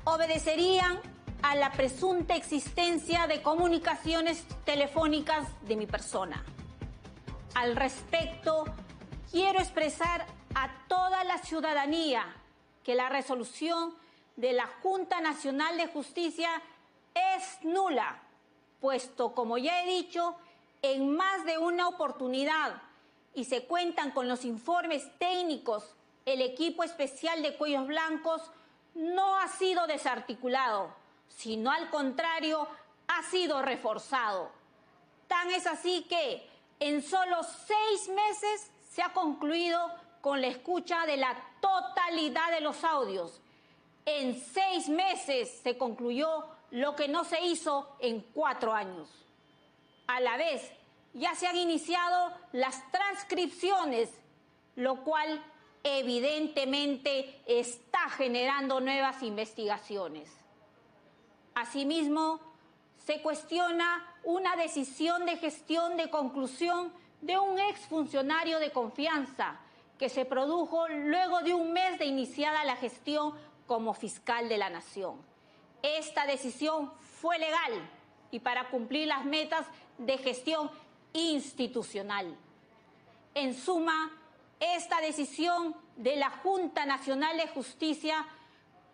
obedecerían a la presunta existencia de comunicaciones telefónicas de mi persona. Al respecto, quiero expresar a toda la ciudadanía que la resolución de la Junta Nacional de Justicia es nula, puesto, como ya he dicho, en más de una oportunidad y se cuentan con los informes técnicos, el equipo especial de cuellos blancos no ha sido desarticulado, sino al contrario, ha sido reforzado. Tan es así que en solo seis meses se ha concluido con la escucha de la totalidad de los audios. En seis meses se concluyó lo que no se hizo en cuatro años. A la vez, ya se han iniciado las transcripciones, lo cual evidentemente está generando nuevas investigaciones. Asimismo, se cuestiona una decisión de gestión de conclusión de un exfuncionario de confianza que se produjo luego de un mes de iniciada la gestión como fiscal de la Nación. Esta decisión fue legal y para cumplir las metas de gestión institucional. En suma, esta decisión de la Junta Nacional de Justicia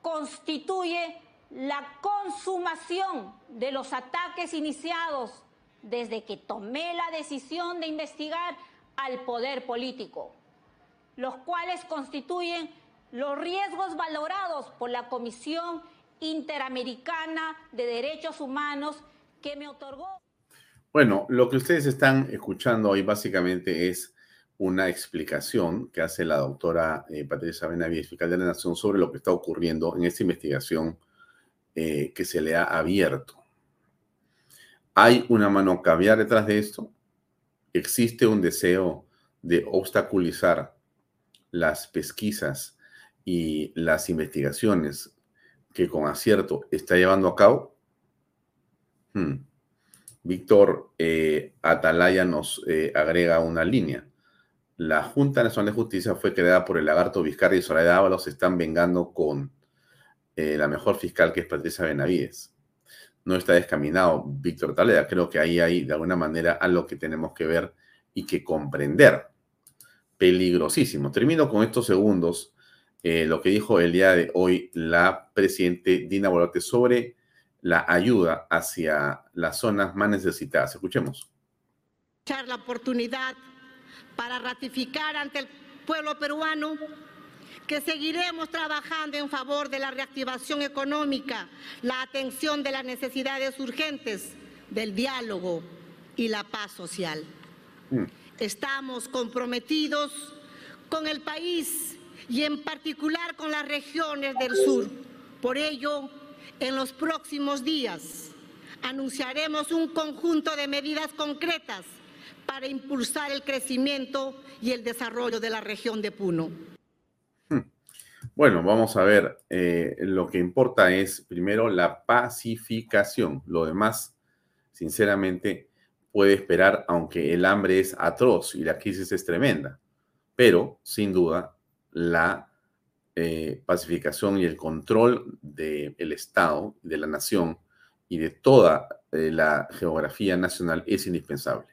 constituye la consumación de los ataques iniciados desde que tomé la decisión de investigar al poder político, los cuales constituyen los riesgos valorados por la Comisión Interamericana de Derechos Humanos que me otorgó. Bueno, lo que ustedes están escuchando hoy básicamente es una explicación que hace la doctora eh, Patricia Benavides, fiscal de la Nación, sobre lo que está ocurriendo en esta investigación eh, que se le ha abierto. ¿Hay una mano caviar detrás de esto? ¿Existe un deseo de obstaculizar las pesquisas y las investigaciones que con acierto está llevando a cabo? Hmm. Víctor eh, Atalaya nos eh, agrega una línea. La Junta Nacional de Justicia fue creada por el lagarto Vizcarra y Soraya Ábalos están vengando con eh, la mejor fiscal que es Patricia Benavides. No está descaminado Víctor Atalaya. Creo que ahí hay de alguna manera algo que tenemos que ver y que comprender. Peligrosísimo. Termino con estos segundos lo que dijo el día de hoy la presidente Dina Boluarte sobre la ayuda hacia las zonas más necesitadas. Escuchemos. La oportunidad para ratificar ante el pueblo peruano que seguiremos trabajando en favor de la reactivación económica, la atención de las necesidades urgentes, del diálogo y la paz social. Mm. Estamos comprometidos con el país y en particular con las regiones del sur. Por ello, en los próximos días anunciaremos un conjunto de medidas concretas para impulsar el crecimiento y el desarrollo de la región de Puno. Bueno, vamos a ver, eh, lo que importa es primero la pacificación, lo demás, sinceramente, puede esperar, aunque el hambre es atroz y la crisis es tremenda, pero sin duda la eh, pacificación y el control del Estado, de la nación y de toda eh, la geografía nacional es indispensable.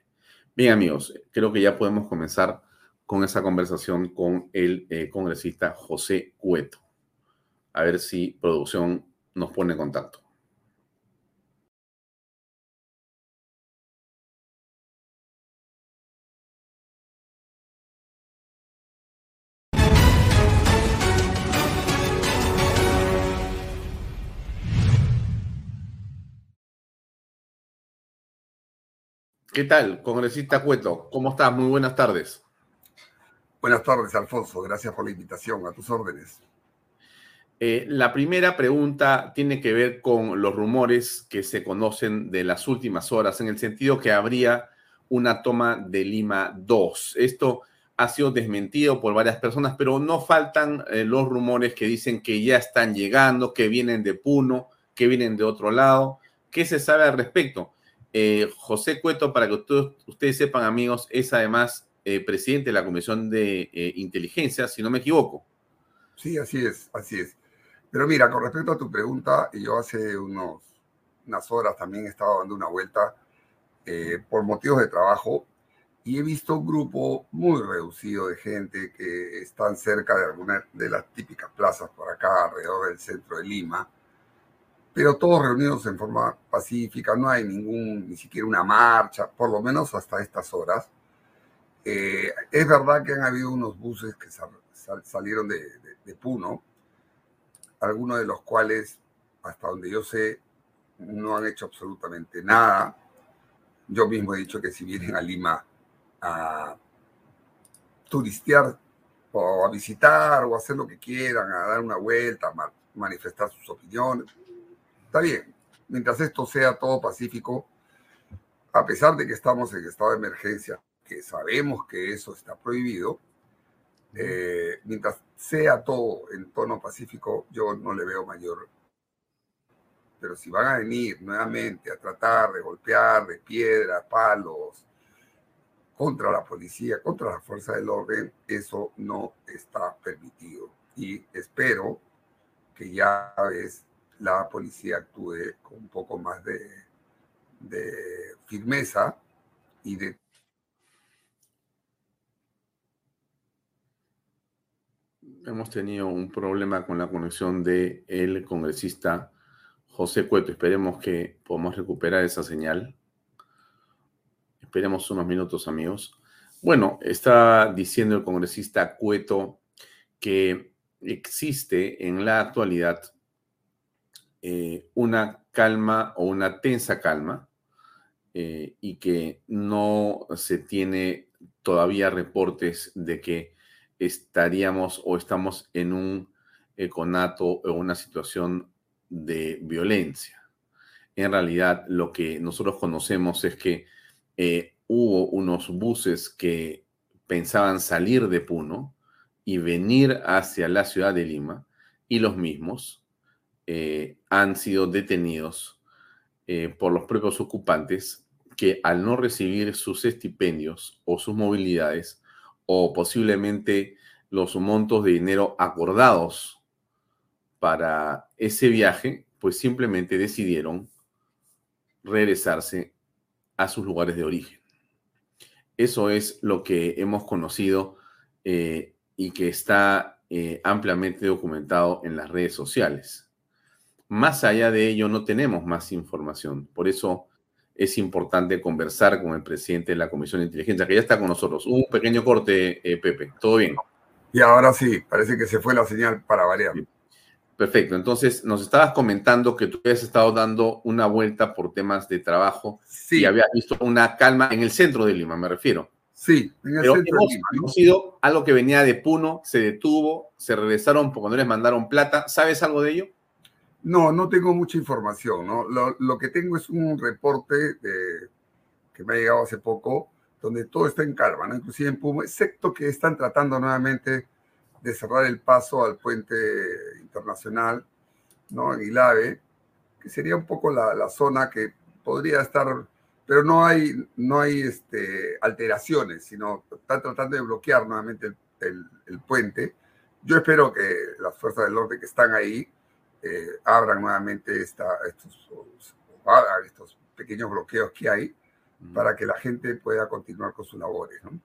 Bien amigos, creo que ya podemos comenzar con esa conversación con el eh, congresista José Cueto. A ver si producción nos pone en contacto. ¿Qué tal, congresista Cueto? ¿Cómo estás? Muy buenas tardes. Buenas tardes, Alfonso. Gracias por la invitación. A tus órdenes. Eh, la primera pregunta tiene que ver con los rumores que se conocen de las últimas horas, en el sentido que habría una toma de Lima 2. Esto ha sido desmentido por varias personas, pero no faltan eh, los rumores que dicen que ya están llegando, que vienen de Puno, que vienen de otro lado. ¿Qué se sabe al respecto? Eh, José Cueto, para que ustedes, ustedes sepan, amigos, es además eh, presidente de la Comisión de eh, Inteligencia, si no me equivoco. Sí, así es, así es. Pero mira, con respecto a tu pregunta, yo hace unas horas también he estado dando una vuelta por motivos de trabajo y he visto un grupo muy reducido de gente que están cerca de algunas de las típicas plazas por acá alrededor del centro de Lima pero todos reunidos en forma pacífica, no hay ningún, ni siquiera una marcha, por lo menos hasta estas horas. Eh, es verdad que han habido unos buses que salieron de, Puno, algunos de los cuales, hasta donde yo sé, no han hecho absolutamente nada. Yo mismo he dicho que si vienen a Lima a turistear o a visitar o a hacer lo que quieran, a dar una vuelta, a manifestar sus opiniones, Está bien, mientras esto sea todo pacífico, a pesar de que estamos en estado de emergencia, que sabemos que eso está prohibido, eh, mientras sea todo en tono pacífico, yo no le veo mayor. Pero si van a venir nuevamente a tratar de golpear de piedra, palos, contra la policía, contra la fuerza del orden, eso no está permitido. Y espero que ya ves la policía actúe con un poco más de, de firmeza y de... Hemos tenido un problema con la conexión del el congresista José Cueto. Esperemos que podamos recuperar esa señal. Esperemos unos minutos, amigos. Bueno, está diciendo el congresista Cueto que existe en la actualidad eh, una calma o una tensa calma eh, y que no se tiene todavía reportes de que estaríamos o estamos en un econato o una situación de violencia. En realidad, lo que nosotros conocemos es que eh, hubo unos buses que pensaban salir de Puno y venir hacia la ciudad de Lima y los mismos eh, han sido detenidos eh, por los propios ocupantes que al no recibir sus estipendios o sus movilidades o posiblemente los montos de dinero acordados para ese viaje, pues simplemente decidieron regresarse a sus lugares de origen. Eso es lo que hemos conocido eh, y que está ampliamente documentado en las redes sociales. Más allá de ello, no tenemos más información. Por eso es importante conversar con el presidente de la Comisión de Inteligencia, que ya está con nosotros. Un pequeño corte, eh, Pepe. ¿Todo bien? Y ahora sí, parece que se fue la señal para variar. Perfecto. Entonces, nos estabas comentando que tú habías estado dando una vuelta por temas de trabajo y habías visto una calma en el centro de Lima, me refiero. Sí, en el centro de Lima. sido algo que venía de Puno, se detuvo, se regresaron porque no les mandaron plata. ¿Sabes algo de ello? No, no tengo mucha información. Lo, que tengo es un reporte que me ha llegado hace poco, donde todo está en calma, ¿no? inclusive en Puma, excepto que están tratando nuevamente de cerrar el paso al puente internacional, ¿no? en Ilave, que sería un poco la, zona que podría estar, pero no hay, no hay este, alteraciones, sino están tratando de bloquear nuevamente el, el puente. Yo espero que las fuerzas del orden que están ahí eh, abran nuevamente esta, estos, estos pequeños bloqueos que hay para que la gente pueda continuar con sus labores. ¿no?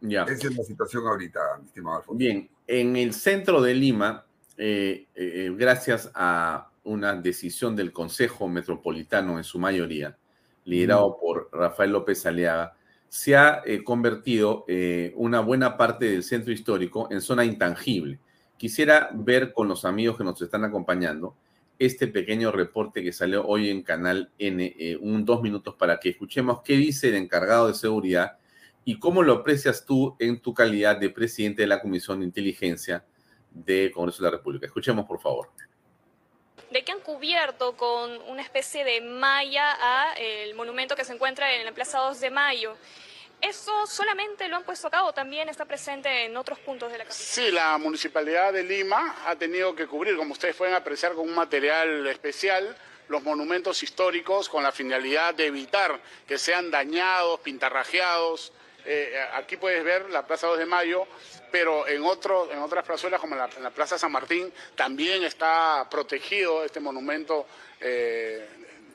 Ya. Esa es la situación ahorita, mi estimado Alfonso. Bien, en el centro de Lima, eh, eh, gracias a una decisión del Consejo Metropolitano en su mayoría, liderado por Rafael López Aliaga, se ha eh, convertido una buena parte del centro histórico en zona intangible. Quisiera ver con los amigos que nos están acompañando este pequeño reporte que salió hoy en Canal N, eh, un dos minutos para que escuchemos qué dice el encargado de seguridad y cómo lo aprecias tú en tu calidad de presidente de la Comisión de Inteligencia de Congreso de la República. Escuchemos, por favor. de que han cubierto con una especie de malla a el monumento que se encuentra en la Plaza 2 de Mayo. ¿Eso solamente lo han puesto a cabo? ¿También está presente en otros puntos de la capital? Sí, la Municipalidad de Lima ha tenido que cubrir, como ustedes pueden apreciar, con un material especial los monumentos históricos con la finalidad de evitar que sean dañados, pintarrajeados. Eh, aquí puedes ver la Plaza 2 de Mayo, pero en, en otras plazuelas, como en la Plaza San Martín, también está protegido este monumento eh,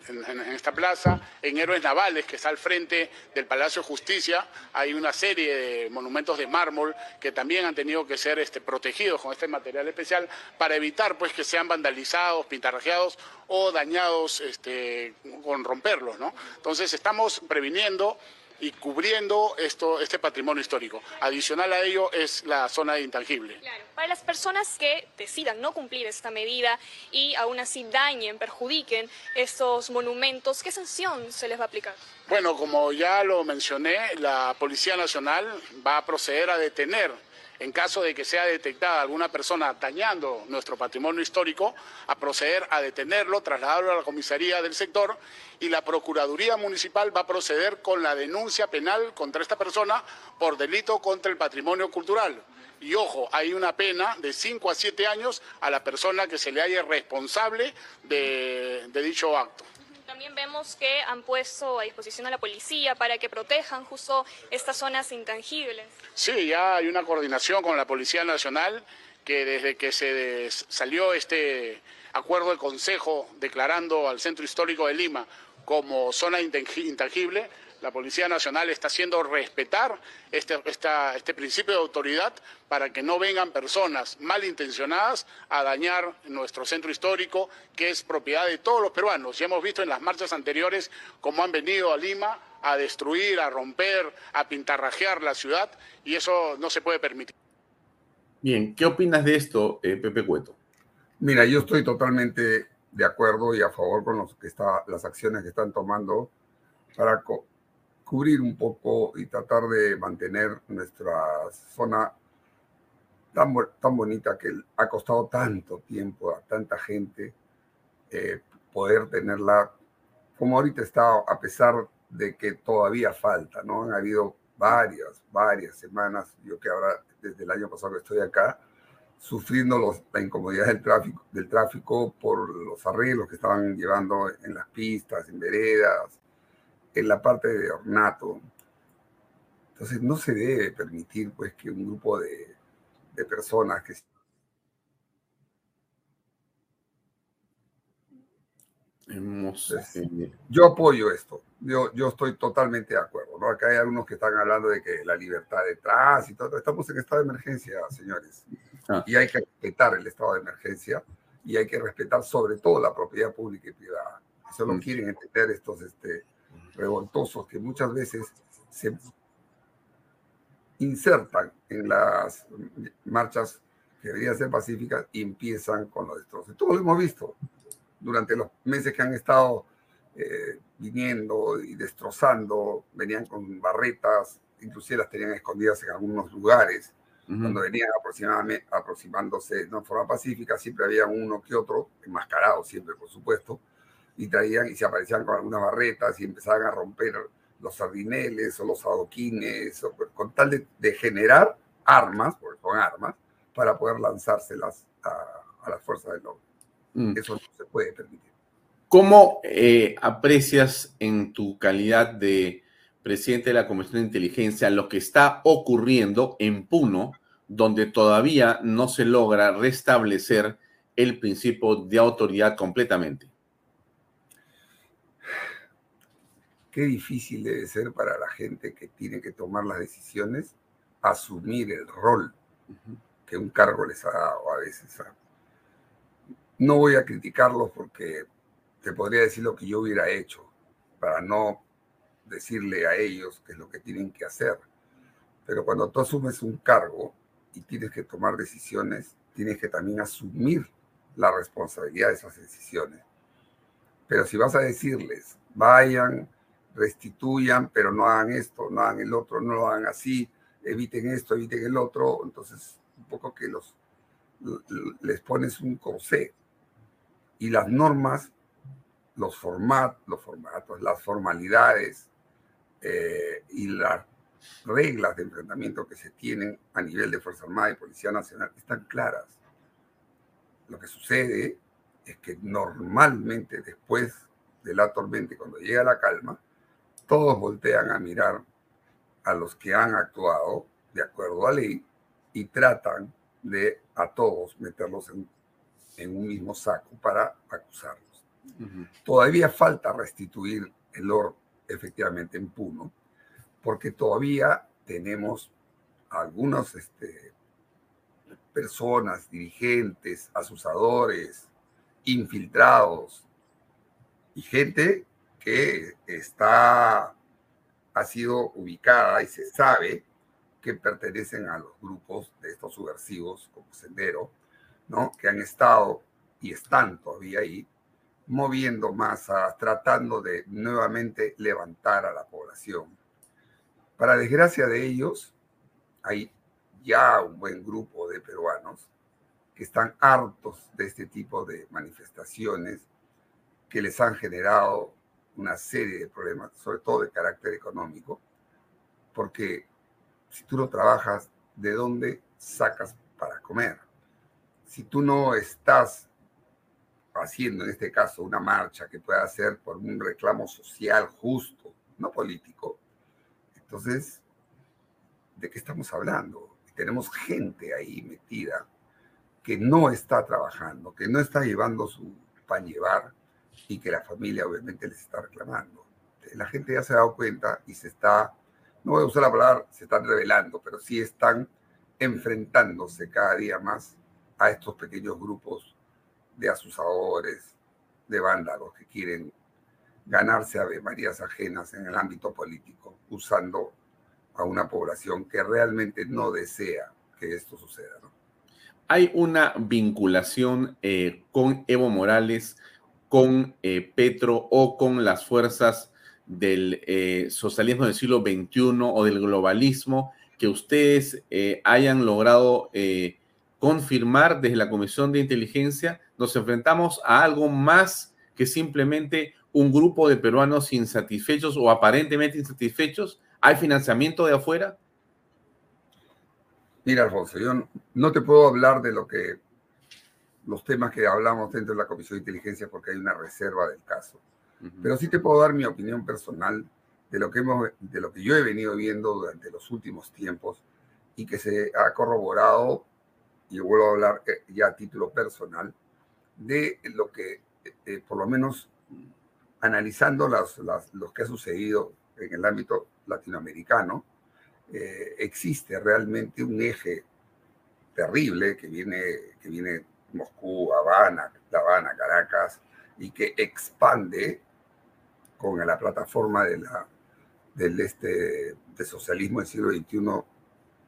en, esta plaza. En Héroes Navales, que está al frente del Palacio de Justicia, hay una serie de monumentos de mármol que también han tenido que ser este, protegidos con este material especial para evitar pues, que sean vandalizados, pintarrajeados o dañados este, con romperlos. ¿no? Entonces estamos previniendo y cubriendo esto, este patrimonio histórico. Adicional a ello es la zona de intangible. Para las personas que decidan no cumplir esta medida y aún así dañen, perjudiquen estos monumentos, ¿qué sanción se les va a aplicar? Bueno, como ya lo mencioné, la Policía Nacional va a proceder a detener, en caso de que sea detectada alguna persona dañando nuestro patrimonio histórico, a proceder a detenerlo, trasladarlo a la comisaría del sector y la Procuraduría Municipal va a proceder con la denuncia penal contra esta persona por delito contra el patrimonio cultural. Y ojo, hay una pena de 5 a 7 años a la persona que se le haya responsable de dicho acto. También vemos que han puesto a disposición a la policía para que protejan justo estas zonas intangibles. Sí, ya hay una coordinación con la Policía Nacional que desde que se salió este acuerdo de consejo declarando al Centro Histórico de Lima como zona intangi- intangible, la Policía Nacional está haciendo respetar este, esta- este principio de autoridad para que no vengan personas malintencionadas a dañar nuestro centro histórico, que es propiedad de todos los peruanos. Ya hemos visto en las marchas anteriores cómo han venido a Lima a destruir, a romper, a pintarrajear la ciudad, y eso no se puede permitir. Bien, ¿qué opinas de esto, eh, Pepe Cueto? Mira, yo estoy totalmente de acuerdo y a favor con los que está, las acciones que están tomando para cubrir un poco y tratar de mantener nuestra zona tan, tan bonita que ha costado tanto tiempo a tanta gente eh, poder tenerla como ahorita está, a pesar de que todavía falta, ¿no? Han habido varias, varias semanas, yo que ahora desde el año pasado que estoy acá, sufriendo los- la incomodidad del tráfico, del tráfico por los arreglos que estaban llevando en las pistas, en veredas, en la parte de ornato. Entonces no se debe permitir pues que un grupo de, de personas que yo apoyo esto. Yo, yo estoy totalmente de acuerdo. ¿no? Acá hay algunos que están hablando de que la libertad de tránsito. Estamos en estado de emergencia, señores. Ah. Y hay que respetar el estado de emergencia y hay que respetar sobre todo la propiedad pública y privada. Eso lo Mm. quieren entender estos este, revoltosos que muchas veces se insertan en las marchas que deberían ser pacíficas y empiezan con los destrozos. Todo lo hemos visto durante los meses que han estado eh, viniendo y destrozando, venían con barretas, inclusive las tenían escondidas en algunos lugares. Cuando venían aproximadamente, aproximándose de forma pacífica, siempre había uno que otro, enmascarado siempre, por supuesto, y traían y se aparecían con algunas barretas y empezaban a romper los sardineles o los adoquines, o, con tal de, de generar armas, porque son armas, para poder lanzárselas a, a las fuerzas del orden. Mm. Eso no se puede permitir. ¿Cómo eh, aprecias en tu calidad de presidente de la Comisión de Inteligencia lo que está ocurriendo en Puno, donde todavía no se logra restablecer el principio de autoridad completamente? Qué difícil debe ser para la gente que tiene que tomar las decisiones asumir el rol que un cargo les ha dado a veces. No voy a criticarlos porque te podría decir lo que yo hubiera hecho para no decirle a ellos qué es lo que tienen que hacer. Pero cuando tú asumes un cargo y tienes que tomar decisiones, tienes que también asumir la responsabilidad de esas decisiones. Pero si vas a decirles, vayan, restituyan, pero no hagan esto, no hagan el otro, no lo hagan así, eviten esto, eviten el otro, entonces un poco que los les pones un corsé y las normas, los, format, los formatos, las formalidades eh, y las reglas de enfrentamiento que se tienen a nivel de Fuerza Armada y Policía Nacional están claras. Lo que sucede es que normalmente después de la tormenta, cuando llega la calma, todos voltean a mirar a los que han actuado de acuerdo a ley y tratan de a todos meterlos en, en un mismo saco para acusarlos. Todavía falta restituir el oro efectivamente en Puno, porque todavía tenemos algunas este, personas, dirigentes, asusadores, infiltrados y gente que está, ha sido ubicada y se sabe que pertenecen a los grupos de estos subversivos como Sendero, ¿no? que han estado y están todavía ahí moviendo masas, tratando de nuevamente levantar a la población. Para desgracia de ellos, hay ya un buen grupo de peruanos que están hartos de este tipo de manifestaciones que les han generado una serie de problemas, sobre todo de carácter económico, porque si tú no trabajas, ¿de dónde sacas para comer? Si tú no estás haciendo en este caso una marcha que pueda ser por un reclamo social justo, no político, entonces, ¿de qué estamos hablando? Tenemos gente ahí metida que no está trabajando, que no está llevando su pan llevar y que la familia obviamente les está reclamando. La gente ya se ha dado cuenta y se está, no voy a usar la palabra, se están revelando, pero sí están enfrentándose cada día más a estos pequeños grupos de asusadores, de vándalos que quieren ganarse a Marías ajenas en el ámbito político, usando a una población que realmente no desea que esto suceda. Hay una vinculación eh, con Evo Morales, con eh, Petro o con las fuerzas del eh, socialismo del siglo XXI o del globalismo que ustedes hayan logrado confirmar desde la Comisión de Inteligencia, nos enfrentamos a algo más que simplemente un grupo de peruanos insatisfechos o aparentemente insatisfechos? ¿Hay financiamiento de afuera? Mira, Alfonso, yo no te puedo hablar de lo que los temas que hablamos dentro de la Comisión de Inteligencia porque hay una reserva del caso. Pero sí te puedo dar mi opinión personal de lo que hemos, de lo que yo he venido viendo durante los últimos tiempos y que se ha corroborado y vuelvo a hablar eh, ya a título personal, de lo que, eh, por lo menos analizando las, lo que ha sucedido en el ámbito latinoamericano, eh, existe realmente un eje terrible que viene, que viene Moscú, Habana, La Habana, Caracas, y que expande con la plataforma de del este, de socialismo del siglo XXI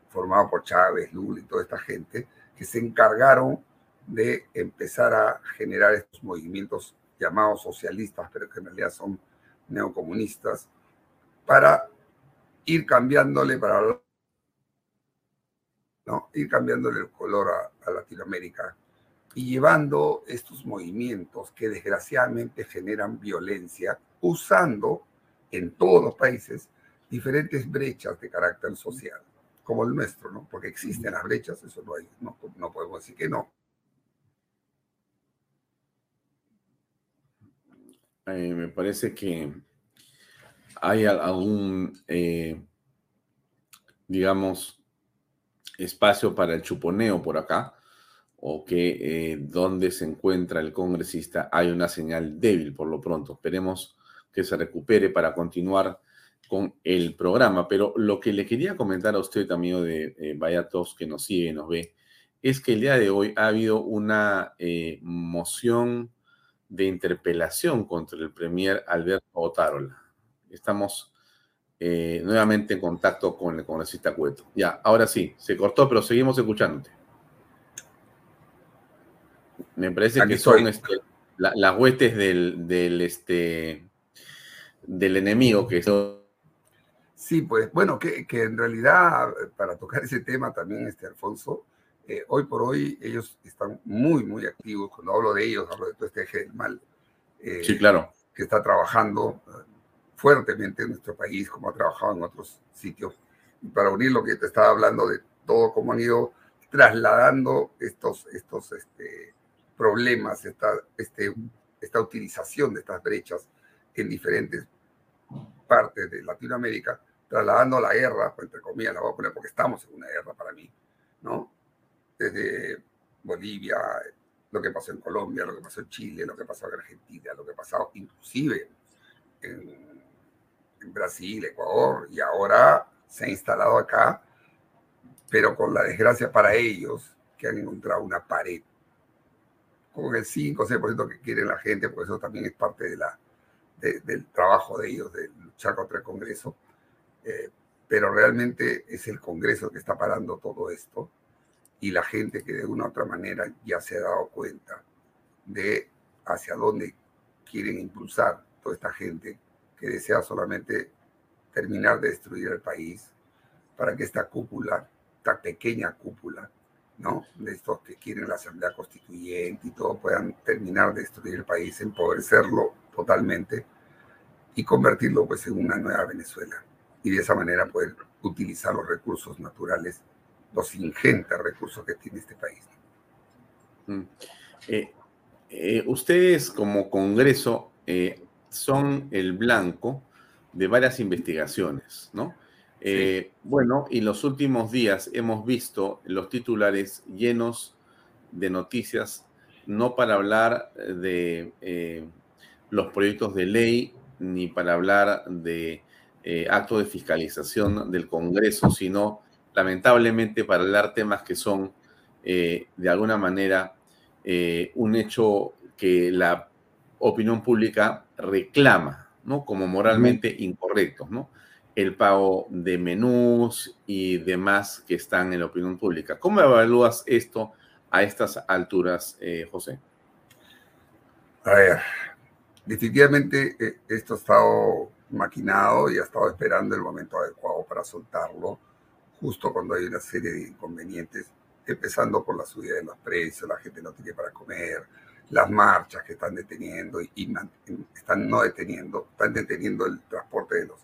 formado por Chávez, Lula y toda esta gente, que se encargaron de empezar a generar estos movimientos llamados socialistas, pero que en realidad son neocomunistas, para ir cambiándole para ir cambiándole el color a Latinoamérica y llevando estos movimientos que desgraciadamente generan violencia usando en todos los países diferentes brechas de carácter social como el nuestro, ¿no? Porque existen las brechas, eso no hay, no, no podemos decir que no. Eh, me parece que hay algún, eh, digamos, espacio para el chuponeo por acá, o que eh, donde se encuentra el congresista hay una señal débil por lo pronto. Esperemos que se recupere para continuar con el programa. Pero lo que le quería comentar a usted, amigo de eh, Vaya que nos sigue y nos ve, es que el día de hoy ha habido una eh, moción de interpelación contra el premier Alberto Otárola. Estamos eh, nuevamente en contacto con el congresista Cueto. Ya, ahora sí, se cortó, pero seguimos escuchándote. Me parece que son este, la- las huestes del, del, este, del enemigo que Sí, pues bueno, que, que en realidad, para tocar ese tema también, este Alfonso, eh, hoy por hoy ellos están muy, muy activos. Cuando hablo de ellos, hablo de todo este eje del mal. eh, Sí, claro. Que está trabajando eh, fuertemente en nuestro país, como ha trabajado en otros sitios. Y para unir lo que te estaba hablando de todo, cómo han ido trasladando estos, estos este, problemas, esta, este, esta utilización de estas brechas en diferentes partes de Latinoamérica, trasladando la guerra, pues, entre comillas, la voy a poner porque estamos en una guerra para mí, ¿no? Desde Bolivia, lo que pasó en Colombia, lo que pasó en Chile, lo que pasó en Argentina, lo que pasó inclusive en, en Brasil, Ecuador, y ahora se ha instalado acá, pero con la desgracia para ellos que han encontrado una pared con el 5 o 6% que quiere la gente, porque eso también es parte de la, de- del trabajo de ellos, de luchar contra el Congreso. Eh, pero realmente es el Congreso que está parando todo esto y la gente que de una u otra manera ya se ha dado cuenta de hacia dónde quieren impulsar toda esta gente que desea solamente terminar de destruir el país para que esta cúpula, esta pequeña cúpula, ¿no? De estos que quieren la Asamblea Constituyente y todo, puedan terminar de destruir el país, empobrecerlo totalmente y convertirlo pues en una nueva Venezuela. Y de esa manera poder utilizar los recursos naturales, los ingentes recursos que tiene este país. Mm. Eh, eh, ustedes como Congreso eh, son el blanco de varias investigaciones, ¿no? Eh, Bueno, y los últimos días hemos visto los titulares llenos de noticias, no para hablar de eh, los proyectos de ley ni para hablar de eh, actos de fiscalización del Congreso, sino lamentablemente para hablar temas que son de alguna manera un hecho que la opinión pública reclama, ¿no? Como moralmente incorrectos, ¿no? El pago de menús y demás que están en la opinión pública. ¿Cómo evalúas esto a estas alturas, eh, José? A ver, definitivamente eh, esto ha estado maquinado y ha estado esperando el momento adecuado para soltarlo, justo cuando hay una serie de inconvenientes, empezando por la subida de los precios, la gente no tiene para comer, las marchas que están deteniendo y, están no deteniendo, están deteniendo el transporte de, los,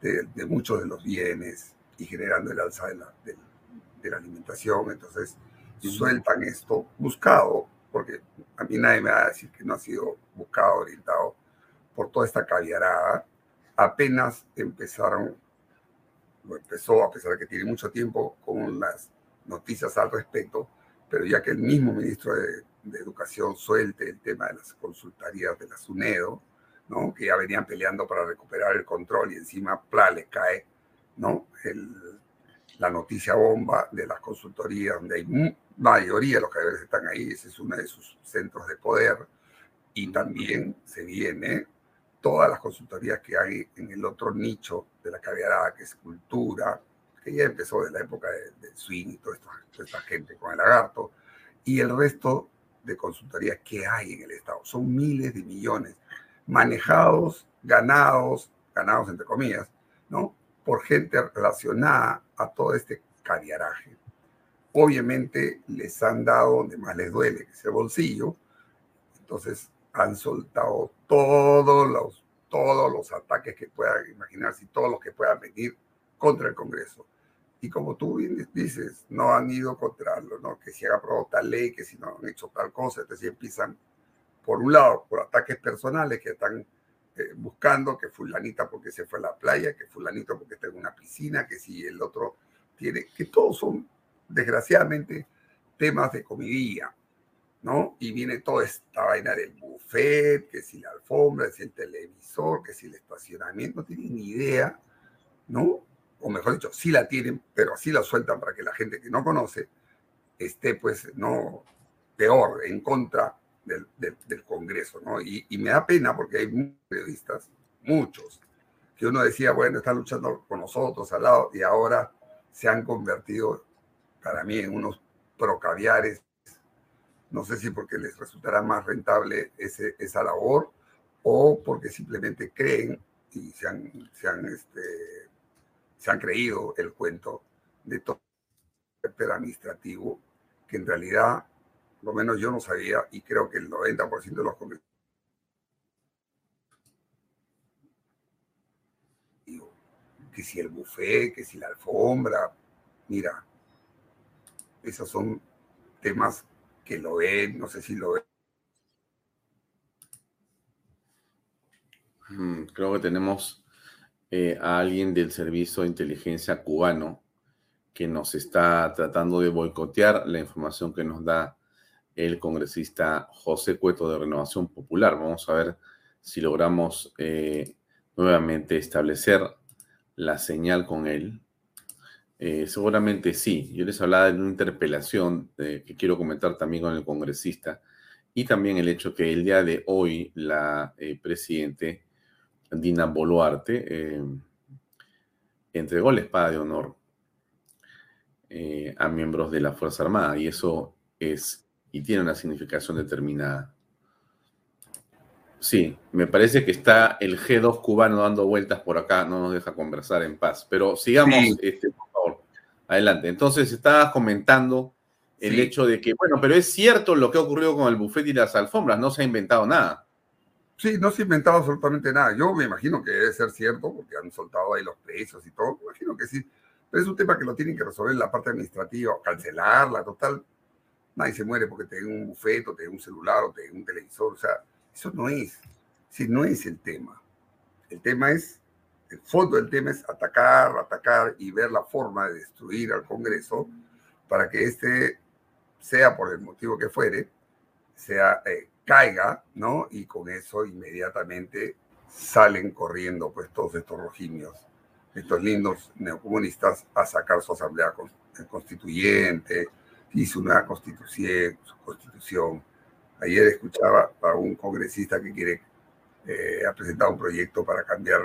de, de muchos de los bienes y generando el alza de la, de la alimentación. Entonces, sueltan esto buscado, porque a mí nadie me va a decir que no ha sido buscado, orientado por toda esta caviarada. Apenas empezaron, lo empezó, a pesar de que tiene mucho tiempo, con las noticias al respecto, pero ya que el mismo ministro de, de Educación suelte el tema de las consultarías de la SUNEDO, ¿no? que ya venían peleando para recuperar el control y encima, ¡pla!, le cae ¿no? La noticia bomba de las consultorías, donde hay mayoría de los caballeros están ahí, ese es uno de sus centros de poder, y también se viene todas las consultorías que hay en el otro nicho de la caviarada, que es cultura, que ya empezó de la época de- swing y toda toda esta gente con el lagarto, y el resto de consultorías que hay en el Estado. Son miles de millones manejados, ganados, ganados entre comillas, ¿no? Por gente relacionada a todo este caviaraje. Obviamente les han dado donde más les duele, que es el bolsillo, entonces han soltado todos los, todos los ataques que puedan imaginarse y todos los que puedan venir contra el Congreso. Y como tú dices, no han ido contra lo, ¿no? que si han aprobado tal ley, que si no han hecho tal cosa, entonces empiezan, por un lado, por ataques personales que están eh, buscando que fulanita porque se fue a la playa, que fulanito porque está en una piscina, que si el otro tiene, que todos son, desgraciadamente, temas de comidilla, ¿no? Y viene toda esta vaina del buffet, que si la alfombra, que si el televisor, que si el estacionamiento, no tienen ni idea ¿no? O mejor dicho, sí la tienen, pero así la sueltan para que la gente que no conoce esté, pues, no peor, en contra del, del- del Congreso, ¿no? Y, y me da pena porque hay muchos periodistas, muchos, que uno decía, bueno, están luchando con nosotros al lado y ahora se han convertido para mí en unos procaviares. No sé si porque les resultará más rentable ese, esa labor o porque simplemente creen y se han, se han, este, se han creído el cuento de todo el administrativo que en realidad, lo menos yo no sabía y creo que el 90% de los congresistas que si el buffet, que si la alfombra, mira, esos son temas que lo ven, no sé si lo ven. Mm, Creo que tenemos eh, a alguien del Servicio de Inteligencia cubano que nos está tratando de boicotear la información que nos da el congresista José Cueto de Renovación Popular. Vamos a ver si logramos eh, nuevamente establecer la señal con él. Eh, seguramente sí. Yo les hablaba de una interpelación eh, que quiero comentar también con el congresista y también el hecho que el día de hoy la presidente Dina Boluarte entregó la espada de honor a miembros de la Fuerza Armada y eso es y tiene una significación determinada. Sí, me parece que está el G2 cubano dando vueltas por acá, no nos deja conversar en paz. Pero sigamos, Sí. este, por favor. Adelante. Entonces, estabas comentando el Sí. hecho de que, bueno, pero es cierto lo que ha ocurrido con el buffet y las alfombras, no se ha inventado nada. Sí, no se ha inventado absolutamente nada. Yo me imagino que debe ser cierto, porque han soltado ahí los precios y todo. Me imagino que sí. Pero es un tema que lo tienen que resolver en la parte administrativa, o cancelarla, total. Nadie se muere porque te den un bufeto, te den un celular o te den un televisor. O sea, eso no es. Sí, no es el tema. El tema es, el fondo del tema es atacar, atacar y ver la forma de destruir al Congreso para que este, sea por el motivo que fuere, sea, eh, caiga, ¿no? Y con eso inmediatamente salen corriendo pues todos estos rojimios, estos lindos neocomunistas a sacar su asamblea con- constituyente su nueva constitución, su constitución. Ayer escuchaba a un congresista que quiere, eh, ha presentado un proyecto para cambiar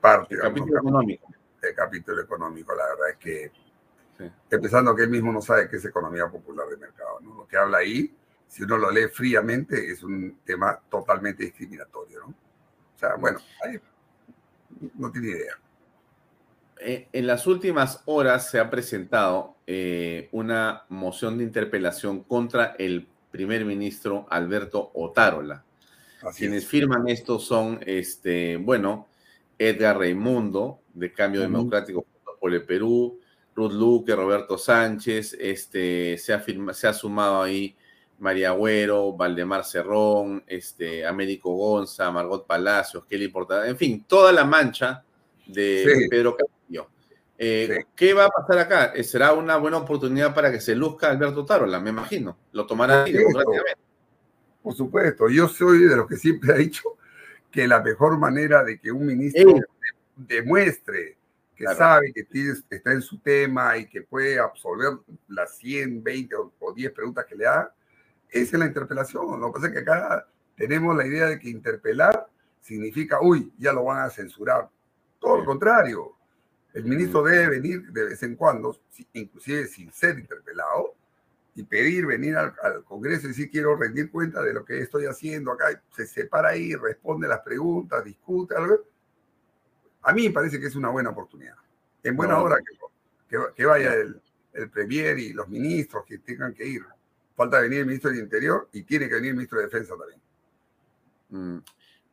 parte El de algunos capítulo económico. del capítulo económico. La verdad es que, Sí. empezando que él mismo no sabe qué es economía popular de mercado. ¿no? Lo que habla ahí, si uno lo lee fríamente, es un tema totalmente discriminatorio. ¿no? O sea, bueno, ahí no tiene idea. Eh, en las últimas horas se ha presentado eh, una moción de interpelación contra el primer ministro Alberto Otárola. Así Quienes es. firman esto son, este, bueno, Edgar Raimundo, de Cambio. Democrático por el Perú, Ruth Luque, Roberto Sánchez, este, se, ha firma- se ha sumado ahí María Agüero, Valdemar Cerrón, este, Américo Gonza, Margot Palacios, Kelly Portada, en fin, toda la mancha de Sí. Pedro Castillo. Eh, ¿Qué va a pasar acá? Eh, ¿Será una buena oportunidad para que se luzca Alberto Tarola? Me imagino. Lo tomará democráticamente. Por supuesto, yo soy de los que siempre ha dicho que la mejor manera de que un ministro Ey. demuestre que Claro. sabe que está en su tema y que puede absolver las 100, 20 o, o 10 preguntas que le haga, es en la interpelación. Lo que pasa es que acá tenemos la idea de que interpelar significa, uy, ya lo van a censurar. Todo lo contrario. El ministro debe venir de vez en cuando, si- inclusive sin ser interpelado, y pedir venir al, al Congreso y decir quiero rendir cuenta de lo que estoy haciendo acá. Se separa ahí, responde las preguntas, discute algo. A mí me parece que es una buena oportunidad. En buena No. hora que, que- que vaya el, el Premier y los ministros que tengan que ir. Falta venir el ministro del Interior y tiene que venir el ministro de Defensa también. Mm.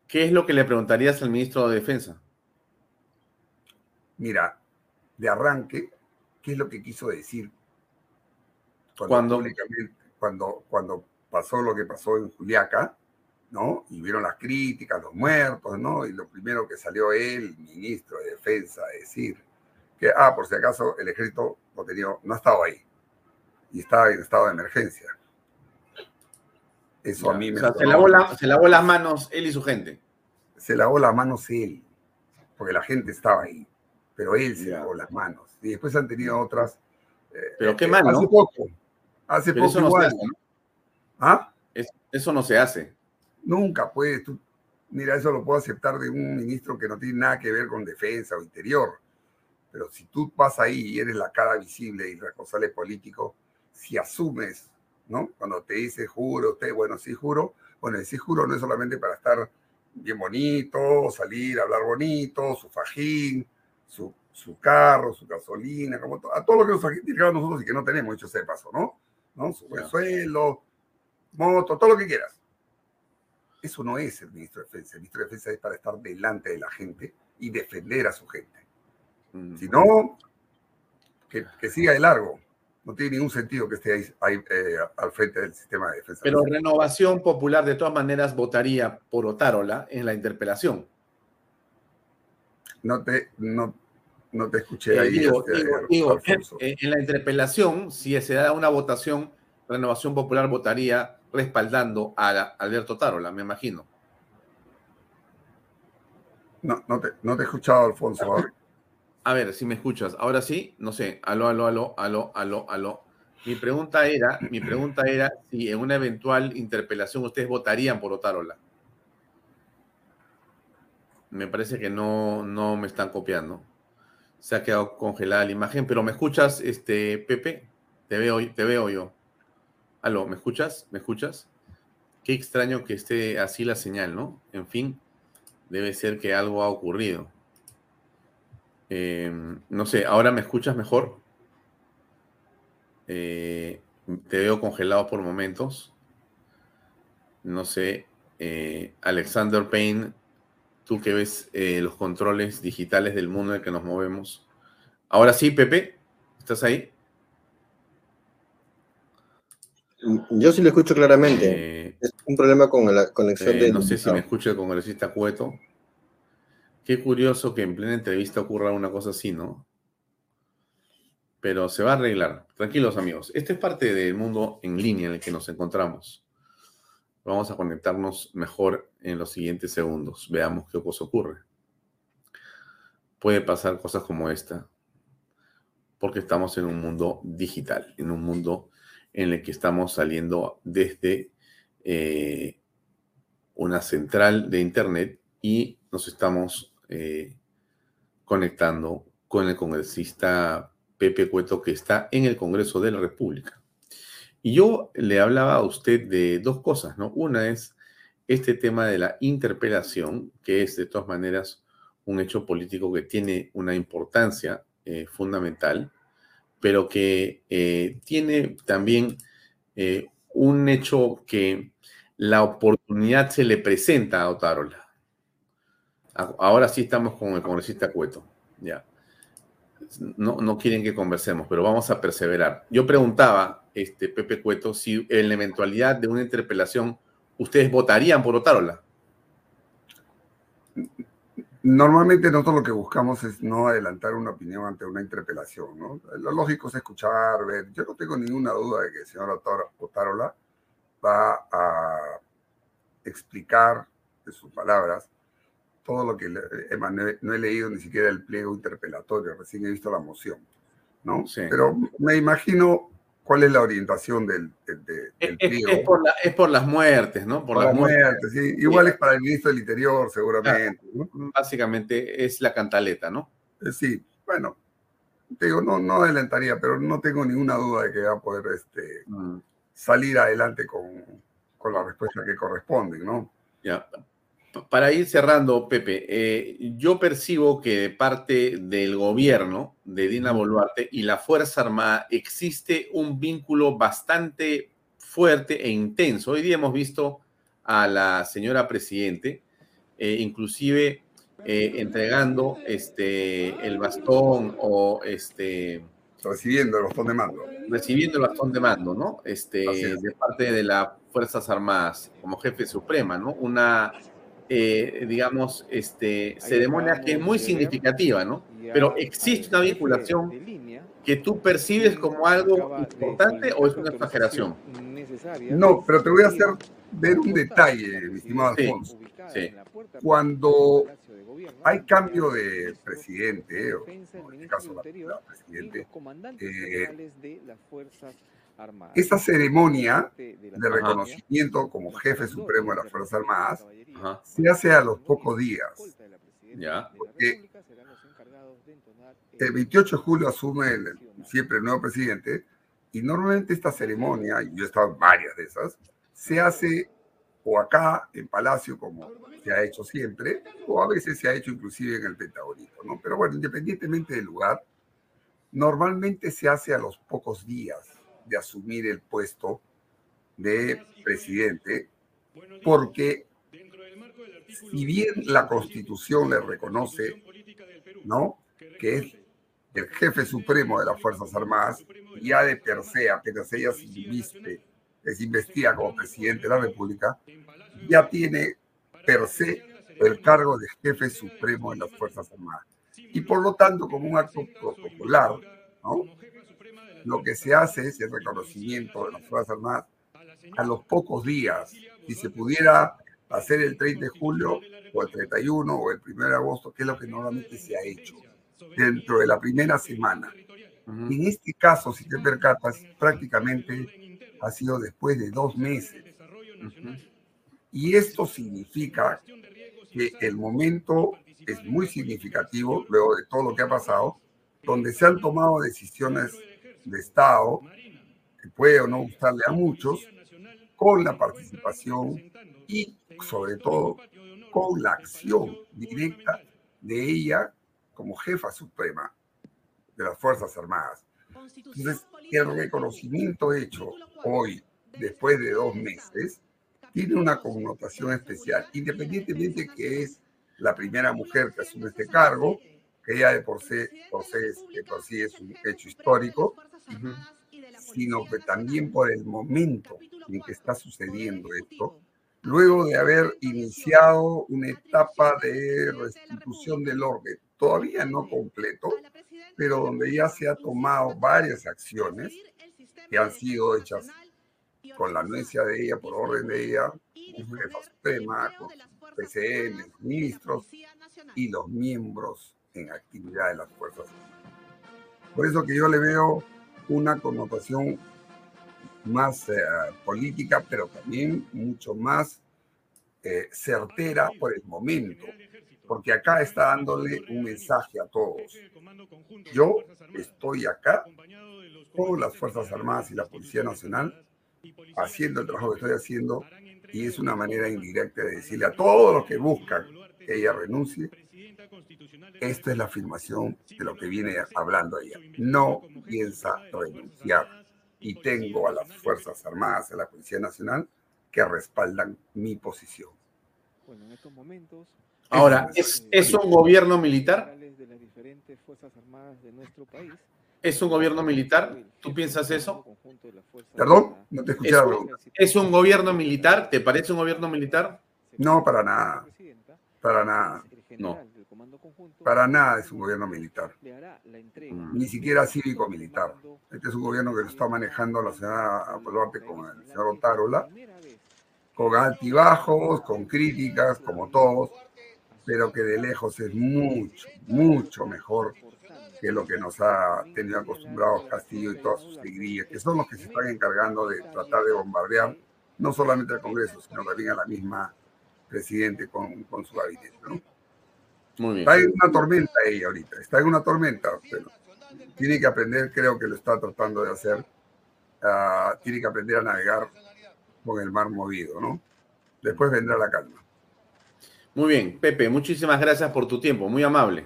¿Qué es lo que le preguntarías al ministro de Defensa? Mira, de arranque, ¿qué es lo que quiso decir? Cuando, Cuando- públicamente- cuando, cuando pasó lo que pasó en Juliaca, ¿no? Y vieron las críticas, los muertos, ¿no? Y lo primero que salió él, ministro de Defensa, a decir que, ah, por si acaso, el ejército no, tenía, no estaba ahí y estaba en estado de emergencia. Eso a mí me... o sea, se, lavó la- se lavó las manos él y su gente. se lavó las manos él, porque la gente estaba ahí. Pero él se lavó las manos. Y después han tenido otras. eh, Pero qué eh, mal, Hace ¿no? poco. Hace Pero poco eso no se igual. hace, ¿no? ¿Ah? Es- eso no se hace. Nunca puedes. Tú, mira, eso lo puedo aceptar de un ministro que no tiene nada que ver con defensa o interior. Pero si tú vas ahí y eres la cara visible y responsable político, si asumes, ¿no? Cuando te dice juro, usted, bueno, sí juro, bueno, el sí juro no es solamente para estar bien bonito, salir a hablar bonito, su fajín, su, su carro, su gasolina, como to- a todo lo que nos criticamos nosotros y que no tenemos, hecho de paso, ¿no? ¿no? Su buen sueldo, moto, todo lo que quieras. Eso no es el ministro de Defensa. El ministro de Defensa es para estar delante de la gente y defender a su gente. Mm. Si no, que, que siga de largo. No tiene ningún sentido que esté ahí, ahí, eh, al frente del sistema de defensa. Pero Renovación Popular de todas maneras votaría por Otárola en la interpelación. No te, no, no te escuché Eh, ahí. digo, este, digo, digo, Alfonso. en, en la interpelación, si se da una votación, Renovación Popular votaría respaldando a la- Alberto Otárola, me imagino. No, no, te, no te he escuchado, Alfonso. A ver. A ver, si me escuchas. Ahora sí, no sé. Aló, aló, aló, aló, aló, aló. Mi pregunta era, mi pregunta era si en una eventual interpelación ustedes votarían por Otárola. Me parece que no, no me están copiando. Se ha quedado congelada la imagen, pero ¿me escuchas, este, Pepe? Te veo, te veo yo. Aló, ¿me escuchas? ¿Me escuchas? Qué extraño que esté así la señal, ¿no? En fin, debe ser que algo ha ocurrido. Eh, no sé, ¿ahora me escuchas mejor? Eh, te veo congelado por momentos. No sé, eh, Alexander Payne, tú que ves eh, los controles digitales del mundo en el que nos movemos. Ahora sí, Pepe, ¿estás ahí? Yo sí lo escucho claramente. es un problema con la conexión Eh, de. no sé si me escucha el congresista Cueto. Qué curioso que en plena entrevista ocurra una cosa así, ¿no? Pero se va a arreglar. Tranquilos, amigos. Este es parte del mundo en línea en el que nos encontramos. Vamos a conectarnos mejor en los siguientes segundos. Veamos qué cosa ocurre. Puede pasar cosas como esta, porque estamos en un mundo digital, en un mundo en el que estamos saliendo desde eh, una central de Internet y nos estamos eh, conectando con el congresista Pepe Cueto que está en el Congreso de la República. Y yo le hablaba a usted de dos cosas, ¿no? Una es este tema de la interpelación, que es de todas maneras un hecho político que tiene una importancia eh, fundamental, pero que eh, tiene también eh, un hecho que la oportunidad se le presenta a Otárola. Ahora sí estamos con el congresista Cueto, ya. No, no quieren que conversemos, pero vamos a perseverar. Yo preguntaba, este, Pepe Cueto, si en la eventualidad de una interpelación ustedes votarían por Otárola. Normalmente nosotros lo que buscamos es no adelantar una opinión ante una interpelación, ¿no? Lo lógico es escuchar, ver. Yo no tengo ninguna duda de que el señor Otárola va a explicar de sus palabras todo lo que eh, no he- no he leído ni siquiera el pliego interpelatorio, recién he visto la moción, ¿no? Pero me imagino cuál es la orientación del, del- del- del Es, por la- es por las muertes, ¿no? Por la muerte, sí. Igual es para el ministro del Interior, seguramente. ¿no? Básicamente es la cantaleta, ¿no? Eh, Sí, bueno, te digo, no, no adelantaría, pero no tengo ninguna duda de que va a poder este, Mm. salir adelante con, con la respuesta que corresponde, ¿no? Ya. Para ir cerrando, Pepe, eh, yo percibo que de parte del gobierno de Dina Boluarte y la Fuerza Armada existe un vínculo bastante fuerte e intenso. Hoy día hemos visto a la señora presidente, eh, inclusive eh, entregando este, el bastón o este, recibiendo el bastón de mando. Recibiendo el bastón de mando, ¿no? Este, es. de parte de las Fuerzas Armadas como jefe suprema, ¿no? Una, eh, digamos, este, ceremonia que es muy significativa, ¿no? Pero existe una vinculación que tú percibes como algo importante o es una exageración. No, pero te voy a hacer ver un detalle, mi estimado Sí, Alfonso. sí. Cuando hay cambio de presidente, o en este caso la, la presidente, eh, esa ceremonia de reconocimiento como jefe supremo de las Fuerzas Armadas se hace a los pocos días. Ya. Porque el 28 de julio asume el- siempre el nuevo presidente y normalmente esta ceremonia, y yo he estado en varias de esas, se hace o acá en Palacio como se ha hecho siempre, o a veces se ha hecho inclusive en el Pentagonito, ¿no? Pero bueno, independientemente del lugar, normalmente se hace a los pocos días de asumir el puesto de presidente, porque si bien la Constitución le reconoce, ¿no? Que es el jefe supremo de las Fuerzas Armadas, ya de per se, apenas ella se inviste, es investida como presidente de la República, ya tiene per se el cargo de jefe supremo de las Fuerzas Armadas. Y por lo tanto, como un acto protocolar, ¿no? Lo que se hace es el reconocimiento de las Fuerzas Armadas a los pocos días. Si se pudiera hacer el 30 de julio o el 31 o el 1 de agosto, que es lo que normalmente se ha hecho dentro de la primera semana. En este caso, si te percatas, prácticamente ha sido después de dos meses. Y esto significa que el momento es muy significativo, luego de todo lo que ha pasado, donde se han tomado decisiones de Estado, que puede o no gustarle a muchos, con la participación y sobre todo con la acción directa de ella como jefa suprema de las Fuerzas Armadas. Entonces, el reconocimiento hecho hoy, después de dos meses, tiene una connotación especial, independientemente que es la primera mujer que asume este cargo, que ya de por sí, por sí es, de por sí es un hecho histórico, sino que también por el momento en que está sucediendo esto, luego de haber iniciado una etapa de restitución del orden, todavía no completo, pero donde ya se ha tomado varias acciones que han sido hechas con la anuencia de ella, por orden de ella, con jefa suprema, con los ministros y los miembros en actividad de las Fuerzas. Por eso que yo le veo una connotación más eh, política, pero también mucho más eh, certera por el momento, porque acá está dándole un mensaje a todos. Yo estoy acá con las Fuerzas Armadas y la Policía Nacional haciendo el trabajo que estoy haciendo y es una manera indirecta de decirle a todos los que buscan que ella renuncie, esta es la afirmación de lo que viene hablando ella. No piensa renunciar y tengo a las Fuerzas Armadas, a la Policía Nacional, que respaldan mi posición. Bueno, en estos momentos. Ahora, ¿es, ¿es un gobierno militar? de las diferentes Fuerzas Armadas de nuestro país. ¿Es un gobierno militar? ¿Tú piensas eso? Perdón, no te escuché ¿Es la un, pregunta. ¿Es un gobierno militar? ¿Te parece un gobierno militar? No, para nada. Para nada. No. Para nada es un gobierno militar. Mm. Ni siquiera cívico-militar. Este es un gobierno que lo está manejando la señora Boluarte con el señor Otárola, con altibajos, con críticas, como todos, pero que de lejos es mucho, mucho mejor que lo que nos ha tenido acostumbrados Castillo y todas sus seguidillas, que son los que se están encargando de tratar de bombardear no solamente al Congreso, sino también a la misma presidente con, con su gabinete. ¿no? Muy bien. Está en una tormenta ella ahorita, está en una tormenta, pero tiene que aprender, creo que lo está tratando de hacer, ah, tiene que aprender a navegar con el mar movido, ¿no? Después vendrá la calma. Muy bien, Pepe, muchísimas gracias por tu tiempo, muy amable.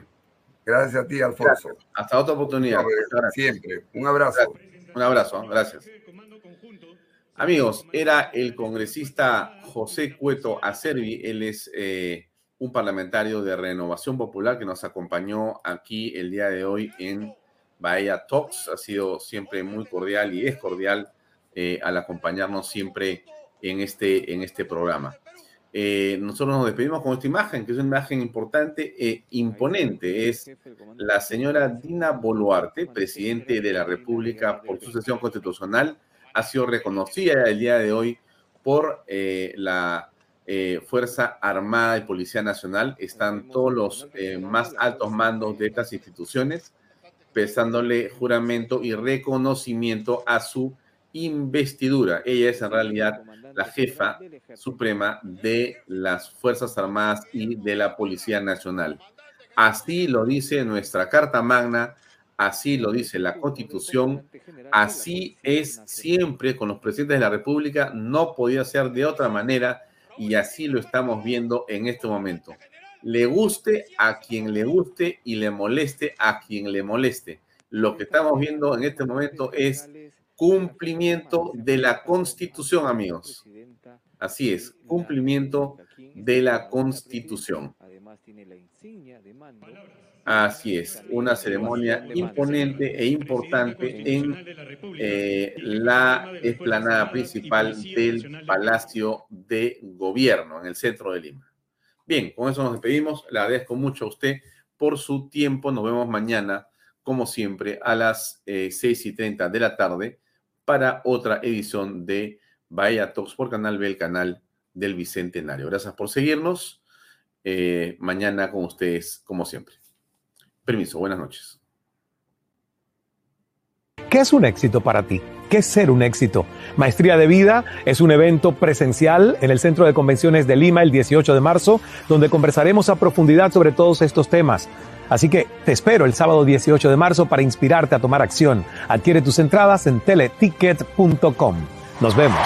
Gracias a ti, Alfonso. Hasta otra oportunidad. Siempre. Un abrazo. Un abrazo, gracias. Amigos, era el congresista José Cueto Acervi. Él es eh, un parlamentario de Renovación Popular que nos acompañó aquí el día de hoy en Bahía Talks. Ha sido siempre muy cordial y es cordial eh, al acompañarnos siempre en este, en este programa. Eh, nosotros nos despedimos con esta imagen, que es una imagen importante e imponente. Es la señora Dina Boluarte, presidente de la República por sucesión constitucional, ha sido reconocida el día de hoy por eh, la eh, Fuerza Armada y Policía Nacional. Están todos los eh, más altos mandos de estas instituciones, prestándole juramento y reconocimiento a su investidura. Ella es en realidad la jefa suprema de las Fuerzas Armadas y de la Policía Nacional. Así lo dice nuestra Carta Magna, así lo dice la Constitución, así es siempre con los presidentes de la República, no podía ser de otra manera y así lo estamos viendo en este momento. Le guste a quien le guste y le moleste a quien le moleste. Lo que estamos viendo en este momento es cumplimiento de la Constitución, amigos. Así es, cumplimiento de la Constitución. Así es, una ceremonia imponente e importante en eh, la explanada principal del Palacio de Gobierno, en el centro de Lima. Bien, con eso nos despedimos. Le agradezco mucho a usted por su tiempo. Nos vemos mañana, como siempre, a las eh, 6 y 30 de la tarde para otra edición de Bahía Talks por Canal B, el canal del Bicentenario. Gracias por seguirnos. Eh, mañana con ustedes, como siempre. Permiso, buenas noches. ¿Qué es un éxito para ti? ¿Qué es ser un éxito? Maestría de Vida es un evento presencial en el Centro de Convenciones de Lima el 18 de marzo, donde conversaremos a profundidad sobre todos estos temas. Así que te espero el sábado 18 de marzo para inspirarte a tomar acción. Adquiere tus entradas en teleticket.com. Nos vemos.